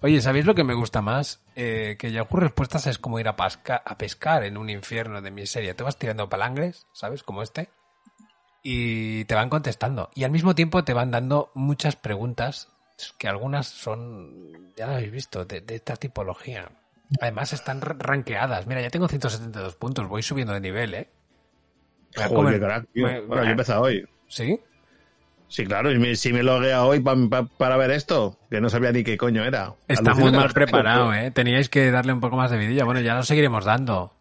Oye, ¿sabéis lo que me gusta más? Eh, que Yahoo Respuestas es como ir a, pasca- a pescar en un infierno de miseria. Te vas tirando palangres, ¿sabes? Como este. Y te van contestando. Y al mismo tiempo te van dando muchas preguntas que algunas son, ya lo habéis visto, de, de esta tipología. Además están ra- rankeadas. Mira, ya tengo 172 puntos, voy subiendo de nivel, ¿eh? Me Joder, comer- qué crack, tío. me- Bueno, yo he empezado hoy. ¿Sí? Sí, claro, y me- si me loguea hoy pa- pa- para ver esto, que no sabía ni qué coño era. Está muy la mal preparado, ¿eh? Teníais que darle un poco más de vidilla. Bueno, ya lo seguiremos dando.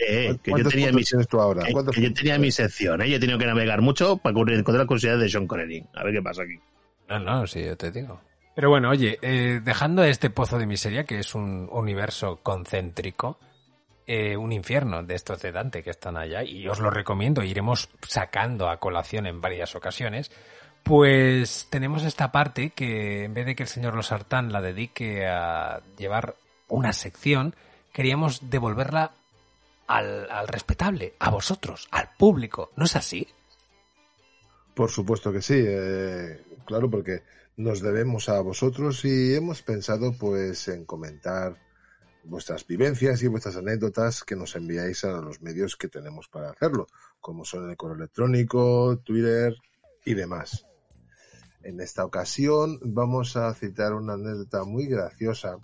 Eh, que yo ¿Cuántos tenía mi, tú ahora? que- ¿Cuántos que yo tenía mi sección, ¿eh? Yo he tenido que navegar mucho para cubrir- encontrar las curiosidades de Sean Connery. A ver qué pasa aquí. No, no, sí, yo te digo. Pero bueno, oye, eh, dejando este pozo de miseria, que es un universo concéntrico, eh, un infierno de estos de Dante que están allá, y os lo recomiendo, iremos sacando a colación en varias ocasiones, pues tenemos esta parte que en vez de que el señor Losartán la dedique a llevar una sección, queríamos devolverla al, al respetable, a vosotros, al público. ¿No es así? Por supuesto que sí, eh, claro, porque nos debemos a vosotros y hemos pensado pues en comentar vuestras vivencias y vuestras anécdotas que nos enviáis a los medios que tenemos para hacerlo, como son el correo electrónico, Twitter y demás. En esta ocasión vamos a citar una anécdota muy graciosa,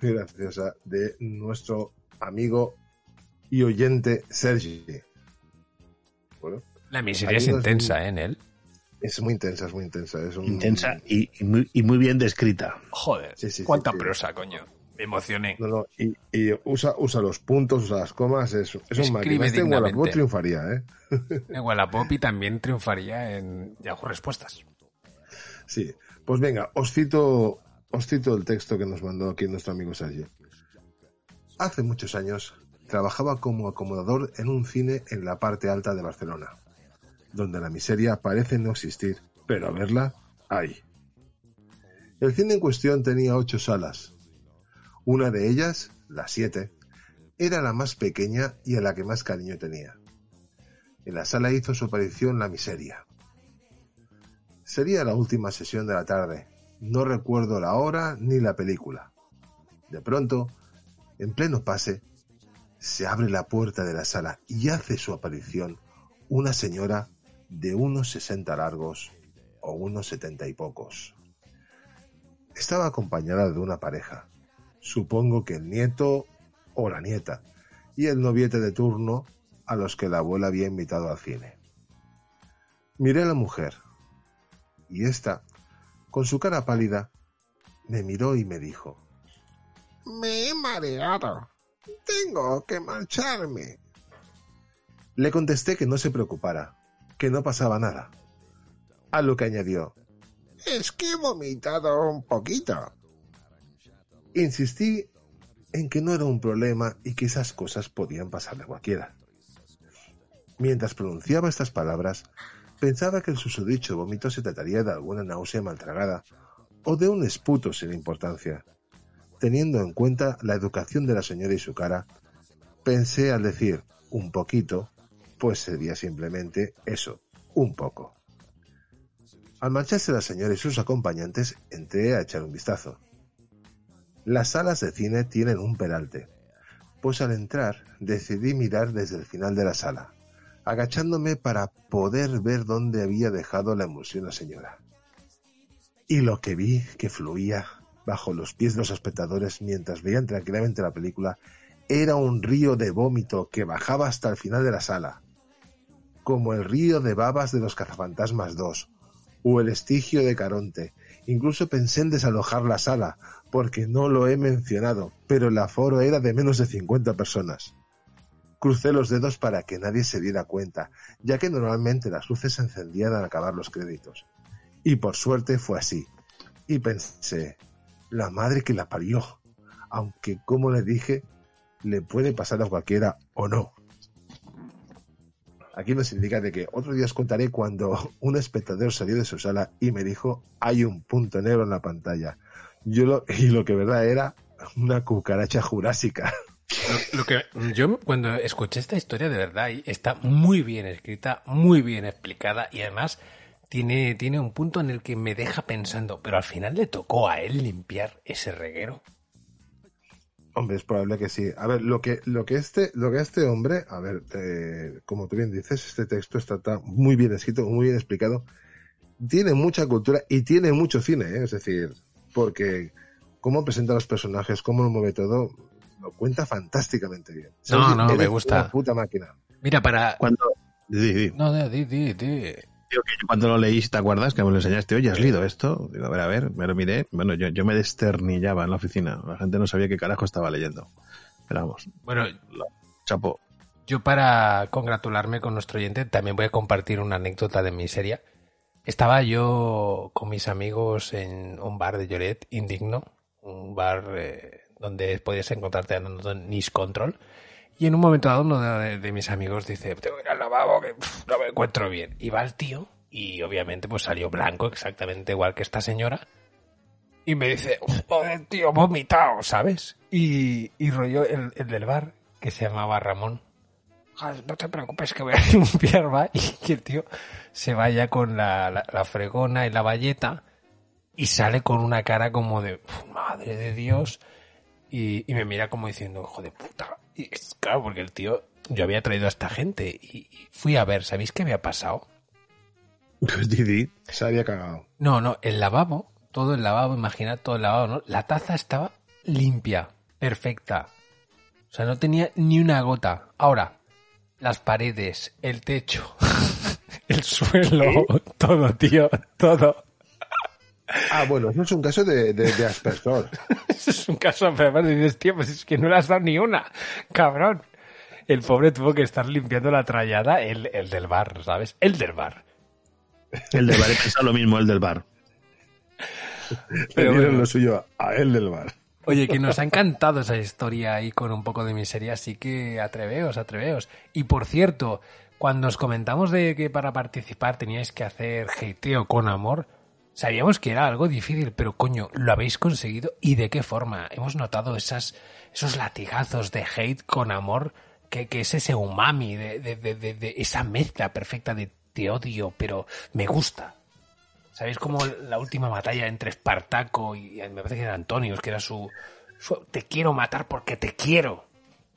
muy graciosa de nuestro amigo y oyente Sergi. Bueno, La miseria es intensa, ¿eh, en él. es muy intensa, es muy intensa. Es un... Intensa y, y muy, y muy bien descrita. Joder, Sí, sí, cuánta sí. prosa, coño. Me emocioné. No, no, y, y usa, usa los puntos, usa las comas, es, es un máquina. Este en. Wallapop triunfaría, ¿eh? En Wallapop y también triunfaría en Yahoo Respuestas. Sí. Pues venga, os cito, os cito el texto que nos mandó aquí nuestro amigo Sergio. Hace muchos años trabajaba como acomodador en un cine en la parte alta de Barcelona, donde la miseria parece no existir pero a verla, hay. El cine en cuestión tenía ocho salas. Una de ellas, la siete, era la más pequeña y a la que más cariño tenía. En la sala hizo su aparición la miseria. Sería la última sesión de la tarde. No recuerdo la hora ni la película. De pronto, en pleno pase, se abre la puerta de la sala y hace su aparición una señora de unos sesenta largos o unos setenta y pocos. Estaba acompañada de una pareja, supongo que el nieto o la nieta, y el noviete de turno a los que la abuela había invitado al cine. Miré a la mujer, y ésta, con su cara pálida, me miró y me dijo, Me he mareado. Tengo que marcharme. Le contesté que no se preocupara, que no pasaba nada. A lo que añadió, Es que he vomitado un poquito. Insistí en que no era un problema y que esas cosas podían pasarle a cualquiera. Mientras pronunciaba estas palabras, pensaba que el susodicho vómito se trataría de alguna náusea maltragada o de un esputo sin importancia. Teniendo en cuenta la educación de la señora y su cara, pensé al decir un poquito, pues sería simplemente eso, un poco. Al marcharse la señora y sus acompañantes, entré a echar un vistazo. Las salas de cine tienen un peralte, pues al entrar decidí mirar desde el final de la sala, agachándome para poder ver dónde había dejado la emulsión la señora. Y lo que vi que fluía bajo los pies de los espectadores mientras veían tranquilamente la película era un río de vómito que bajaba hasta el final de la sala, como el río de babas de los cazafantasmas 2 o el estigio de Caronte. Incluso pensé en desalojar la sala, porque no lo he mencionado, pero el aforo era de menos de 50 personas. Crucé los dedos para que nadie se diera cuenta, ya que normalmente las luces se encendían al acabar los créditos. Y por suerte fue así. Y pensé, la madre que la parió. Aunque, como le dije, le puede pasar a cualquiera o no. Aquí nos indica de que otro día os contaré cuando un espectador salió de su sala y me dijo hay un punto negro en la pantalla. Yo y lo que verdad era una cucaracha jurásica. Lo, que yo cuando escuché esta historia de verdad está muy bien escrita, muy bien explicada y además tiene, tiene un punto en el que me deja pensando, pero al final le tocó a él limpiar ese reguero. Hombre, es probable que sí. A ver, lo que, lo que este, lo que este hombre, a ver, eh, como tú bien dices, este texto está, está, muy bien escrito, muy bien explicado. Tiene mucha cultura y tiene mucho cine, ¿eh? es decir, porque cómo presenta a los personajes, cómo lo mueve todo, lo cuenta fantásticamente bien. No, no, me gusta. Una puta máquina. Mira, para. Cuando. Di, di. No, di, di, di. Que cuando lo leíste, ¿te acuerdas? Que me lo enseñaste, oye, ¿has leído esto? Digo, a ver, a ver, me lo miré. Bueno, yo, yo me desternillaba en la oficina. La gente no sabía qué carajo estaba leyendo. Pero vamos. Bueno, chapo. Yo para congratularme con nuestro oyente también voy a compartir una anécdota de mi serie. Estaba yo con mis amigos en un bar de Lloret, Indigno, un bar eh, donde podías encontrarte andando en Nice Control. Y en un momento dado uno de, de, mis amigos dice, tengo que ir al lavabo que pff, no me encuentro bien. Y va el tío y obviamente pues salió blanco exactamente igual que esta señora. Y me dice, joder tío, vomitado, ¿sabes? Y, y rollo el, el, del bar que se llamaba Ramón. No te preocupes que voy a limpiar, va. Y que el tío se vaya con la, la, la fregona y la valleta y sale con una cara como de, madre de Dios. Y, y, me mira como diciendo, hijo de puta. Y es claro, porque el tío, yo había traído a esta gente y, y fui a ver, ¿sabéis qué había pasado? Pues Didi se había cagado. No, no, el lavabo, todo el lavabo, imaginad todo el lavabo, ¿no? La taza estaba limpia, perfecta. O sea, no tenía ni una gota. Ahora, las paredes, el techo, el suelo, todo, tío, todo. Ah, bueno, eso es un caso de, de, de aspersor. eso es un caso, pero además dices, tío, pues es que no le has dado ni una, cabrón. El pobre tuvo que estar limpiando la trallada, el, el del bar, ¿sabes? El del bar. El del bar es lo mismo, el del bar. Pero bueno, lo suyo a él del bar. Oye, que nos ha encantado esa historia ahí con un poco de miseria, así que atreveos, atreveos. Y por cierto, cuando os comentamos de que para participar teníais que hacer hateo con amor, sabíamos que era algo difícil, pero coño, lo habéis conseguido y de qué forma. Hemos notado esas, esos latigazos de hate con amor, que, que es ese umami, de, de, de, de- de esa mezcla perfecta de te odio, pero me gusta. ¿Sabéis cómo la última batalla entre Espartaco y me parece que era Antonios, que era su, su te quiero matar porque te quiero?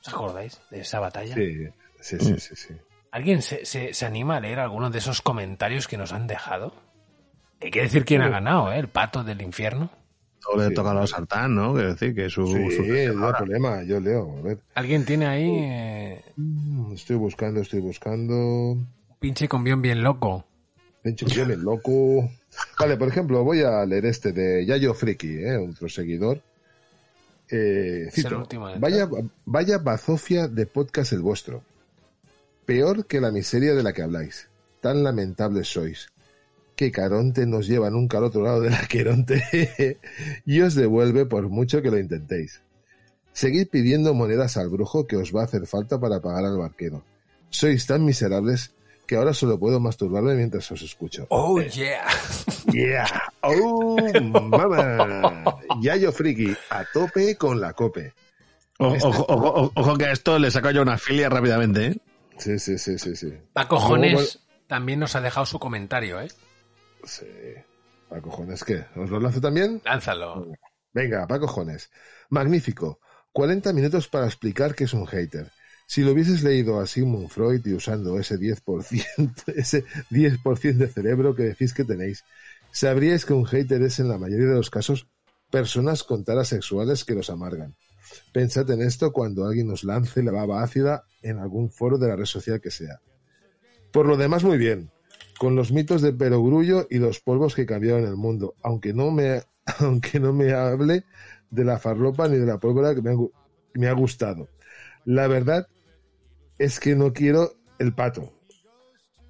¿Os acordáis de esa batalla? Sí, sí, sí, sí. sí. ¿Alguien se, se, se anima a leer algunos de esos comentarios que nos han dejado? Hay que decir quién ha ganado, ¿eh? El pato del infierno. O le toca a los Sartán, ¿no? Quiero decir que su... Sí, su- no hay problema, yo leo. A ver. ¿Alguien tiene ahí eh, Estoy buscando, estoy buscando. pinche convión bien loco? Pinche que me loco. Vale, por ejemplo, voy a leer este de Yayo Friki, ¿eh? otro seguidor. Eh, Es el cito, último de vaya, vaya bazofia de podcast el vuestro. Peor que la miseria de la que habláis. Tan lamentables sois. Que Caronte nos lleva nunca al otro lado de la Queronte y os devuelve por mucho que lo intentéis. Seguid pidiendo monedas al brujo que os va a hacer falta para pagar al barquero. Sois tan miserables que ahora solo puedo masturbarme mientras os escucho. Oh, yeah. Yeah. Oh, mama. Yayo Friki, a tope con la cope. Ojo, ojo, ojo, ojo que a esto le saco yo una filia rápidamente, ¿eh? Sí, sí, sí, sí, sí. Pa' cojones Luego, también nos ha dejado su comentario, ¿eh? Sí. ¿Pa cojones qué? ¿Os lo lanzo también? Lánzalo. Venga, pa cojones. Magnífico. 40 minutos para explicar qué es un hater. Si lo hubieses leído a Sigmund Freud y usando ese 10%, ese 10% de cerebro que decís que tenéis, sabríais que un hater es en la mayoría de los casos personas con taras sexuales que los amargan. Pensad en esto cuando alguien os lance la baba ácida en algún foro de la red social que sea. Por lo demás, muy bien. Con los mitos de Perogrullo y los polvos que cambiaron el mundo, aunque no me, aunque no me hable de la farlopa ni de la pólvora que me ha, gu- me ha gustado. La verdad es que no quiero el pato.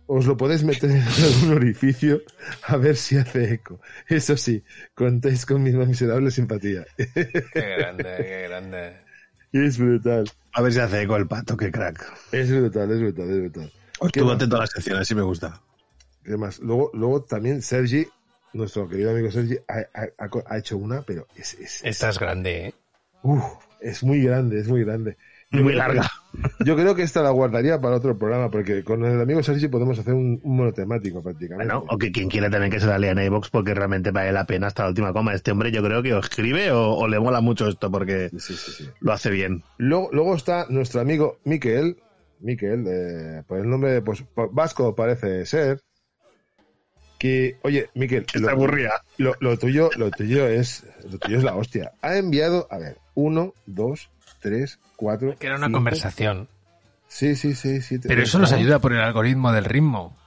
Os lo podéis meter en algún orificio a ver si hace eco. Eso sí, contéis con mi más miserable simpatía. Qué grande, qué grande. es brutal. A ver si hace eco el pato, qué crack. Es brutal, es brutal, es brutal. ¿Qué Estuvo atento a las secciones, así me gusta. ¿Qué más? Luego, luego también Sergi, nuestro querido amigo Sergi, ha, ha- ha- ha hecho una, pero es, es, Esta es grande, ¿eh? uf, es muy grande, es muy grande. Yo Muy que- larga. yo creo que esta la guardaría para otro programa, porque con el amigo Sergi podemos hacer un, un monotemático prácticamente. Bueno, o que quien quiera también que se la lea en iVoox porque realmente vale la pena hasta la última coma. Este hombre yo creo que o escribe o, o le mola mucho esto porque Sí, sí, sí. lo hace bien. Luego, luego está nuestro amigo Miquel, Miquel, eh, por el nombre pues, vasco parece ser, que, oye, Miquel, aburría. Lo, lo tuyo, lo tuyo es, lo tuyo es la hostia. Ha enviado, a ver, uno, dos, tres, cuatro. Que era una cinco. conversación. Sí, sí, sí, sí. Pero eso nos ayuda por el algoritmo del ritmo.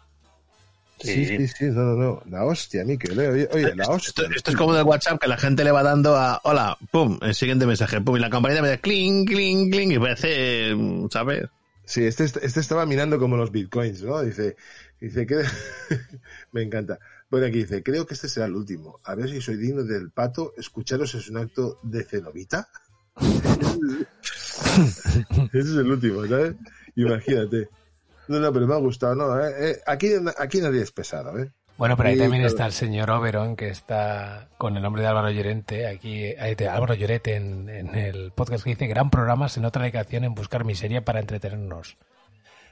Sí, sí, sí, no, no, no. La hostia, Miquel, eh, oye, oye, la Esto, hostia. esto es como del WhatsApp que la gente le va dando a hola, pum, el siguiente mensaje, pum, y la campanita me da cling, cling, cling, y parece, mm, ¿sabes? Sí, este, este estaba mirando como los bitcoins, ¿no? Dice, dice que me encanta. Bueno, aquí dice, creo que este será el último. A ver si soy digno del pato. Escucharos es un acto de cenobita. Ese es el último, ¿sabes? Imagínate. No, no, pero me ha gustado, ¿no? Eh, eh, aquí, aquí nadie es pesado, ¿eh? Bueno, pero ahí Sí, también claro. está el señor Oberon, que está con el nombre de Álvaro Llorente, aquí, de Álvaro Llorete en, en el podcast que dice, gran programa, se nota la dedicación en buscar miseria para entretenernos.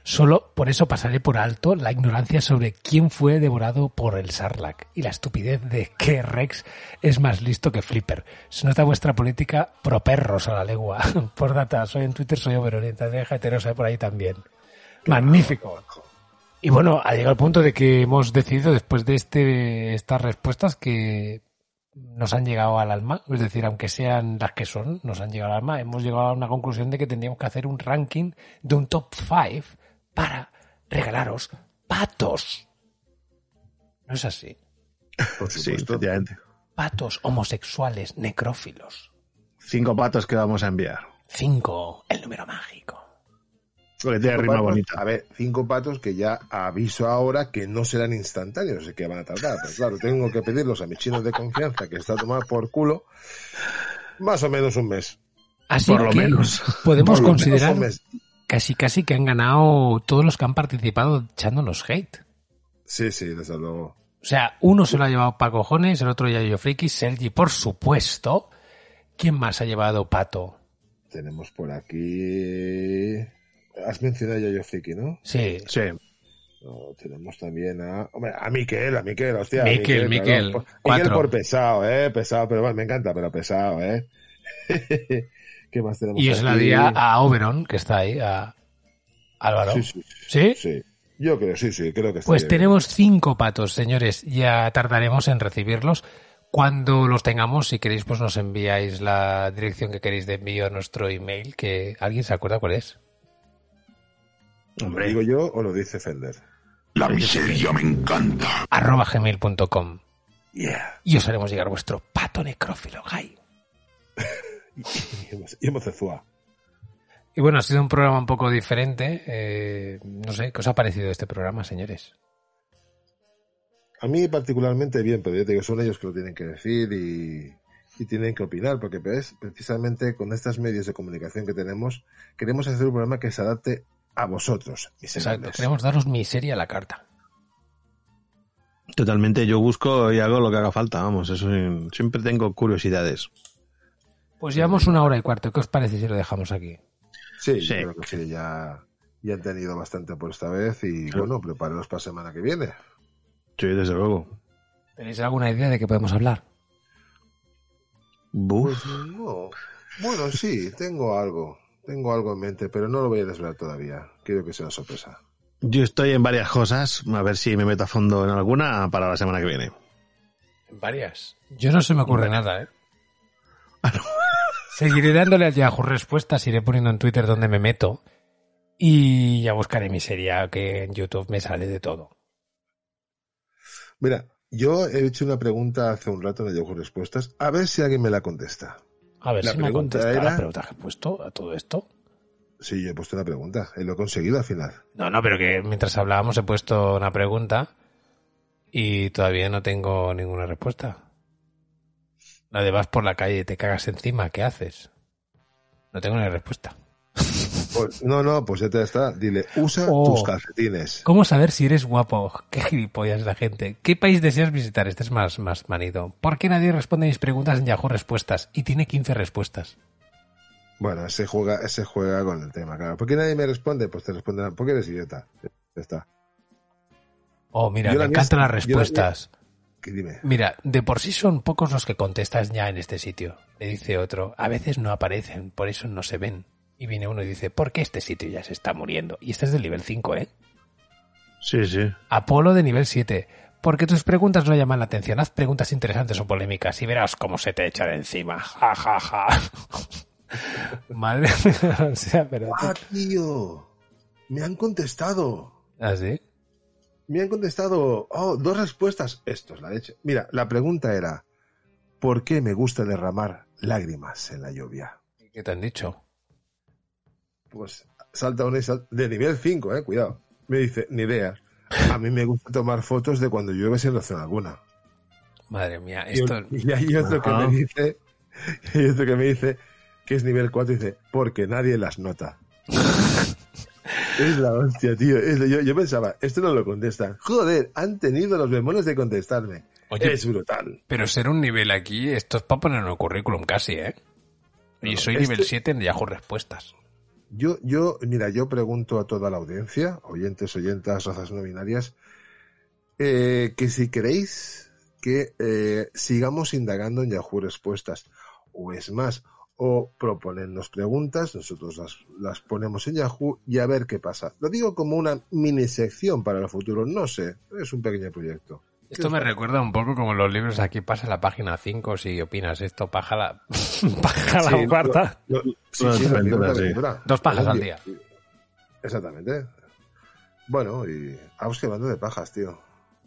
Solo por eso pasaré por alto la ignorancia sobre quién fue devorado por el Sarlacc y la estupidez de que Rex es más listo que Flipper. Se nota vuestra política pro perros a la legua. por data, soy en Twitter, soy y deja heterosa por ahí también. Magnífico. Y bueno, ha llegado el punto de que hemos decidido, después de este, estas respuestas que nos han llegado al alma, es decir, aunque sean las que son, nos han llegado al alma, hemos llegado a una conclusión de que tendríamos que hacer un ranking de un top 5 para regalaros patos. ¿No es así? Por Sí, supuesto. efectivamente. Patos homosexuales necrófilos. Cinco patos que vamos a enviar. 5, el número mágico. Porque tiene Cinco rima patos, bonita. A ver, cinco patos que ya aviso ahora que no serán instantáneos, que van a tardar. Pero claro, tengo que pedirlos a mis chinos de confianza, que está a tomar por culo, más o menos un mes. Así Por lo que menos. podemos Por lo menos considerar un mes. Casi casi que han ganado todos los que han participado echándonos hate. Sí, sí, desde luego. O sea, uno se lo ha llevado pa' cojones, el otro Yayo Friki, Sergi, por supuesto. ¿Quién más ha llevado Pato? Tenemos por aquí. Has mencionado a Yayo Friki, ¿no? Sí. Sí. No, tenemos también a. Hombre, a Miquel, a Miquel, hostia. a Miquel, Miquel, claro. Miquel por pesado, eh. Pesado, pero bueno, me encanta, pero pesado, eh. ¿Qué más tenemos? Y se la di a, Oberon, que está ahí, a Álvaro. Sí, sí, ¿Sí? Sí. Yo creo, sí, sí, creo que está Pues bien. tenemos cinco patos, señores. Ya tardaremos en recibirlos. Cuando los tengamos, si queréis, pues nos enviáis la dirección que queréis de envío a nuestro email, que alguien se acuerda cuál es. ¿Lo digo yo o lo dice Fender? La miseria me encanta. arroba gmail.com. Yeah. Y os haremos llegar vuestro pato necrófilo, Guy. Y hemos, y bueno, ha sido un programa un poco diferente. eh, no sé, ¿qué os ha parecido este programa, señores? A mí particularmente bien, pero yo te digo, son ellos que lo tienen que decir y, y tienen que opinar, porque ves, precisamente con estos medios de comunicación que tenemos, queremos hacer un programa que se adapte a vosotros, mis Exacto, señores. queremos daros miseria a la carta. Totalmente, yo busco y hago lo que haga falta, vamos, eso siempre tengo curiosidades. Pues llevamos una hora y cuarto. ¿Qué os parece si lo dejamos aquí? Sí, Sí. yo creo que sí, ya, ya han tenido bastante por esta vez y bueno, prepararos para la semana que viene. Sí, desde luego. ¿Tenéis alguna idea de qué podemos hablar? Pues no. Bueno, sí, tengo algo. Tengo algo en mente, pero no lo voy a desvelar todavía. Quiero que sea una sorpresa. Yo estoy en varias cosas, a ver si me meto a fondo en alguna para la semana que viene. Varias. Yo no se me ocurre nada, ¿eh? Seguiré dándole al Yahoo respuestas, iré poniendo en Twitter donde me meto y ya buscaré miseria, que en YouTube me sale de todo. Mira, yo he hecho una pregunta hace un rato en el Yahoo Respuestas, a ver si alguien me la contesta. A ver La si me pregunta contesta era- la pregunta que he puesto a todo esto. Sí, yo he puesto una pregunta y lo he conseguido al final. No, no, pero que mientras hablábamos he puesto una pregunta y todavía no tengo ninguna respuesta. La de vas por la calle y te cagas encima, ¿qué haces? No tengo ni respuesta. Pues, no, no, pues ya te está. Dile, usa Oh. tus calcetines. ¿Cómo saber si eres guapo? Qué gilipollas la gente. ¿Qué país deseas visitar? Este es más, más manido. ¿Por qué nadie responde mis preguntas en Yahoo Respuestas? Y tiene 15 respuestas. Bueno, ese juega, ese juega con el tema, claro. ¿Por qué nadie me responde? Pues te responderán, porque eres idiota. Ya está. Oh, mira, Yo me mía encantan las respuestas. Mira, de por sí son pocos los que contestas ya en este sitio. Le dice otro, a veces no aparecen, por eso no se ven. Y viene uno y dice, ¿por qué este sitio ya se está muriendo? Y este es del nivel 5, ¿eh? Sí, sí. Apolo de nivel 7. Porque tus preguntas no llaman la atención. Haz preguntas interesantes o polémicas y verás cómo se te echa de encima. Ja, ja, ja. Madre mía, o sea, pero... ¡Ah, tío! Me han contestado. ¿Ah, sí? Me han contestado, oh, dos respuestas. Esto es la leche. Mira, la pregunta era, ¿por qué me gusta derramar lágrimas en la lluvia? ¿Qué te han dicho? Pues salta una y salta, de nivel 5, eh, cuidado. Me dice, ni idea. A mí me gusta tomar fotos de cuando llueve sin razón alguna. Madre mía, Y, esto... y hay otro que me dice, y hay otro que me dice que es nivel 4 y dice, porque nadie las nota. Es la hostia, tío. Es yo, yo pensaba, esto no lo contestan. Joder, han tenido los bemoles de contestarme. Oye, es brutal. Pero ser un nivel aquí, esto es para poner en el currículum casi, ¿eh? Y No, soy este- nivel 7 en Yahoo Respuestas. Yo, yo, mira, yo pregunto a toda la audiencia, oyentes, oyentas, razas no binarias, eh, que si queréis que eh, sigamos indagando en Yahoo Respuestas, o es más, o proponernos preguntas, nosotros las, las ponemos en Yahoo y a ver qué pasa. Lo digo como una mini sección para el futuro, no sé, es un pequeño proyecto. Esto me recuerda un poco como los libros aquí pasa la página 5 si opinas esto, paja la, paja la Sí, cuarta. sí, aventura. Dos pajas al día. Exactamente. Bueno, y vamos que hablando de pajas, tío.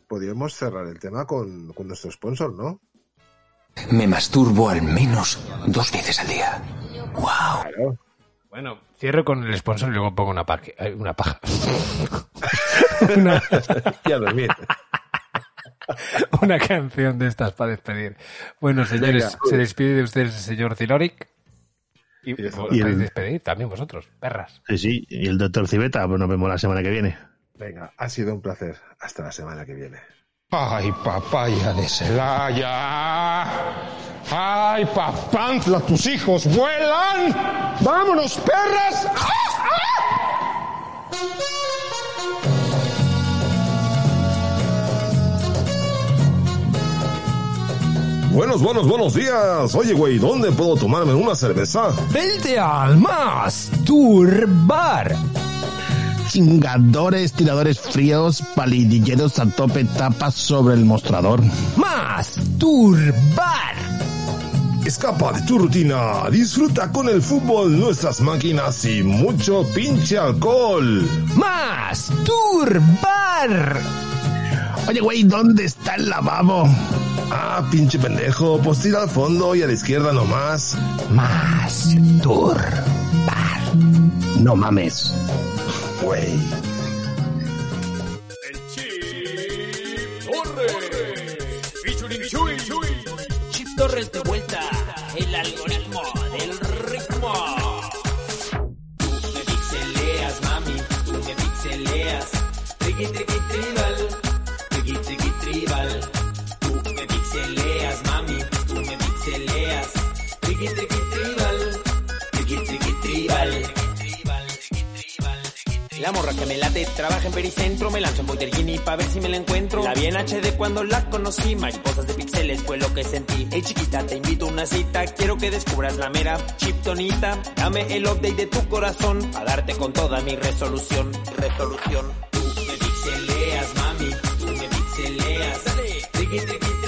Podríamos cerrar el tema con, con nuestro sponsor, ¿no? Me masturbo al menos dos veces al día. ¡Wow! Claro. Bueno, cierro con el sponsor y luego pongo una, paja. una paja. una, Y a dormir. una canción de estas para despedir. Bueno, señores, Venga. se despide de ustedes el señor Ziloric. Y, Y el- despedir también vosotros, perras. Sí, sí. Y el doctor Civeta, pues nos vemos la semana que viene. Venga, ha sido un placer. Hasta la semana que viene. Ay, papaya de Celaya. Ay, papantla, tus hijos vuelan. Vámonos, perras. Buenos, buenos, buenos días. Oye, güey, ¿dónde puedo tomarme una cerveza? Vente al más turbar. Chingadores, tiradores fríos, palidilleros a tope, tapas sobre el mostrador. Más turbar. Escapa de tu rutina, disfruta con el fútbol, nuestras máquinas y mucho pinche alcohol. Más turbar. Oye, güey, ¿dónde está el lavabo? Ah, pinche pendejo, pues tira al fondo y a la izquierda nomás. Más turbar. No mames. Güey. Chip Torres de vuelta, el algoritmo del ritmo. Tú me pixeleas, mami, tú me pixeleas. Triqui, triqui, tribal, La morra que me late, trabaja en Pericentro, me lanzo en Boyergini pa' ver si me la encuentro. La vi en HD cuando la conocí, mariposas de pixeles fue lo que sentí. Hey chiquita, te invito a una cita, quiero que descubras la mera chiptonita. Dame el update de tu corazón, a darte con toda mi resolución, resolución. Tú me pixeleas, mami, tú me pixeleas. Triqui, triqui,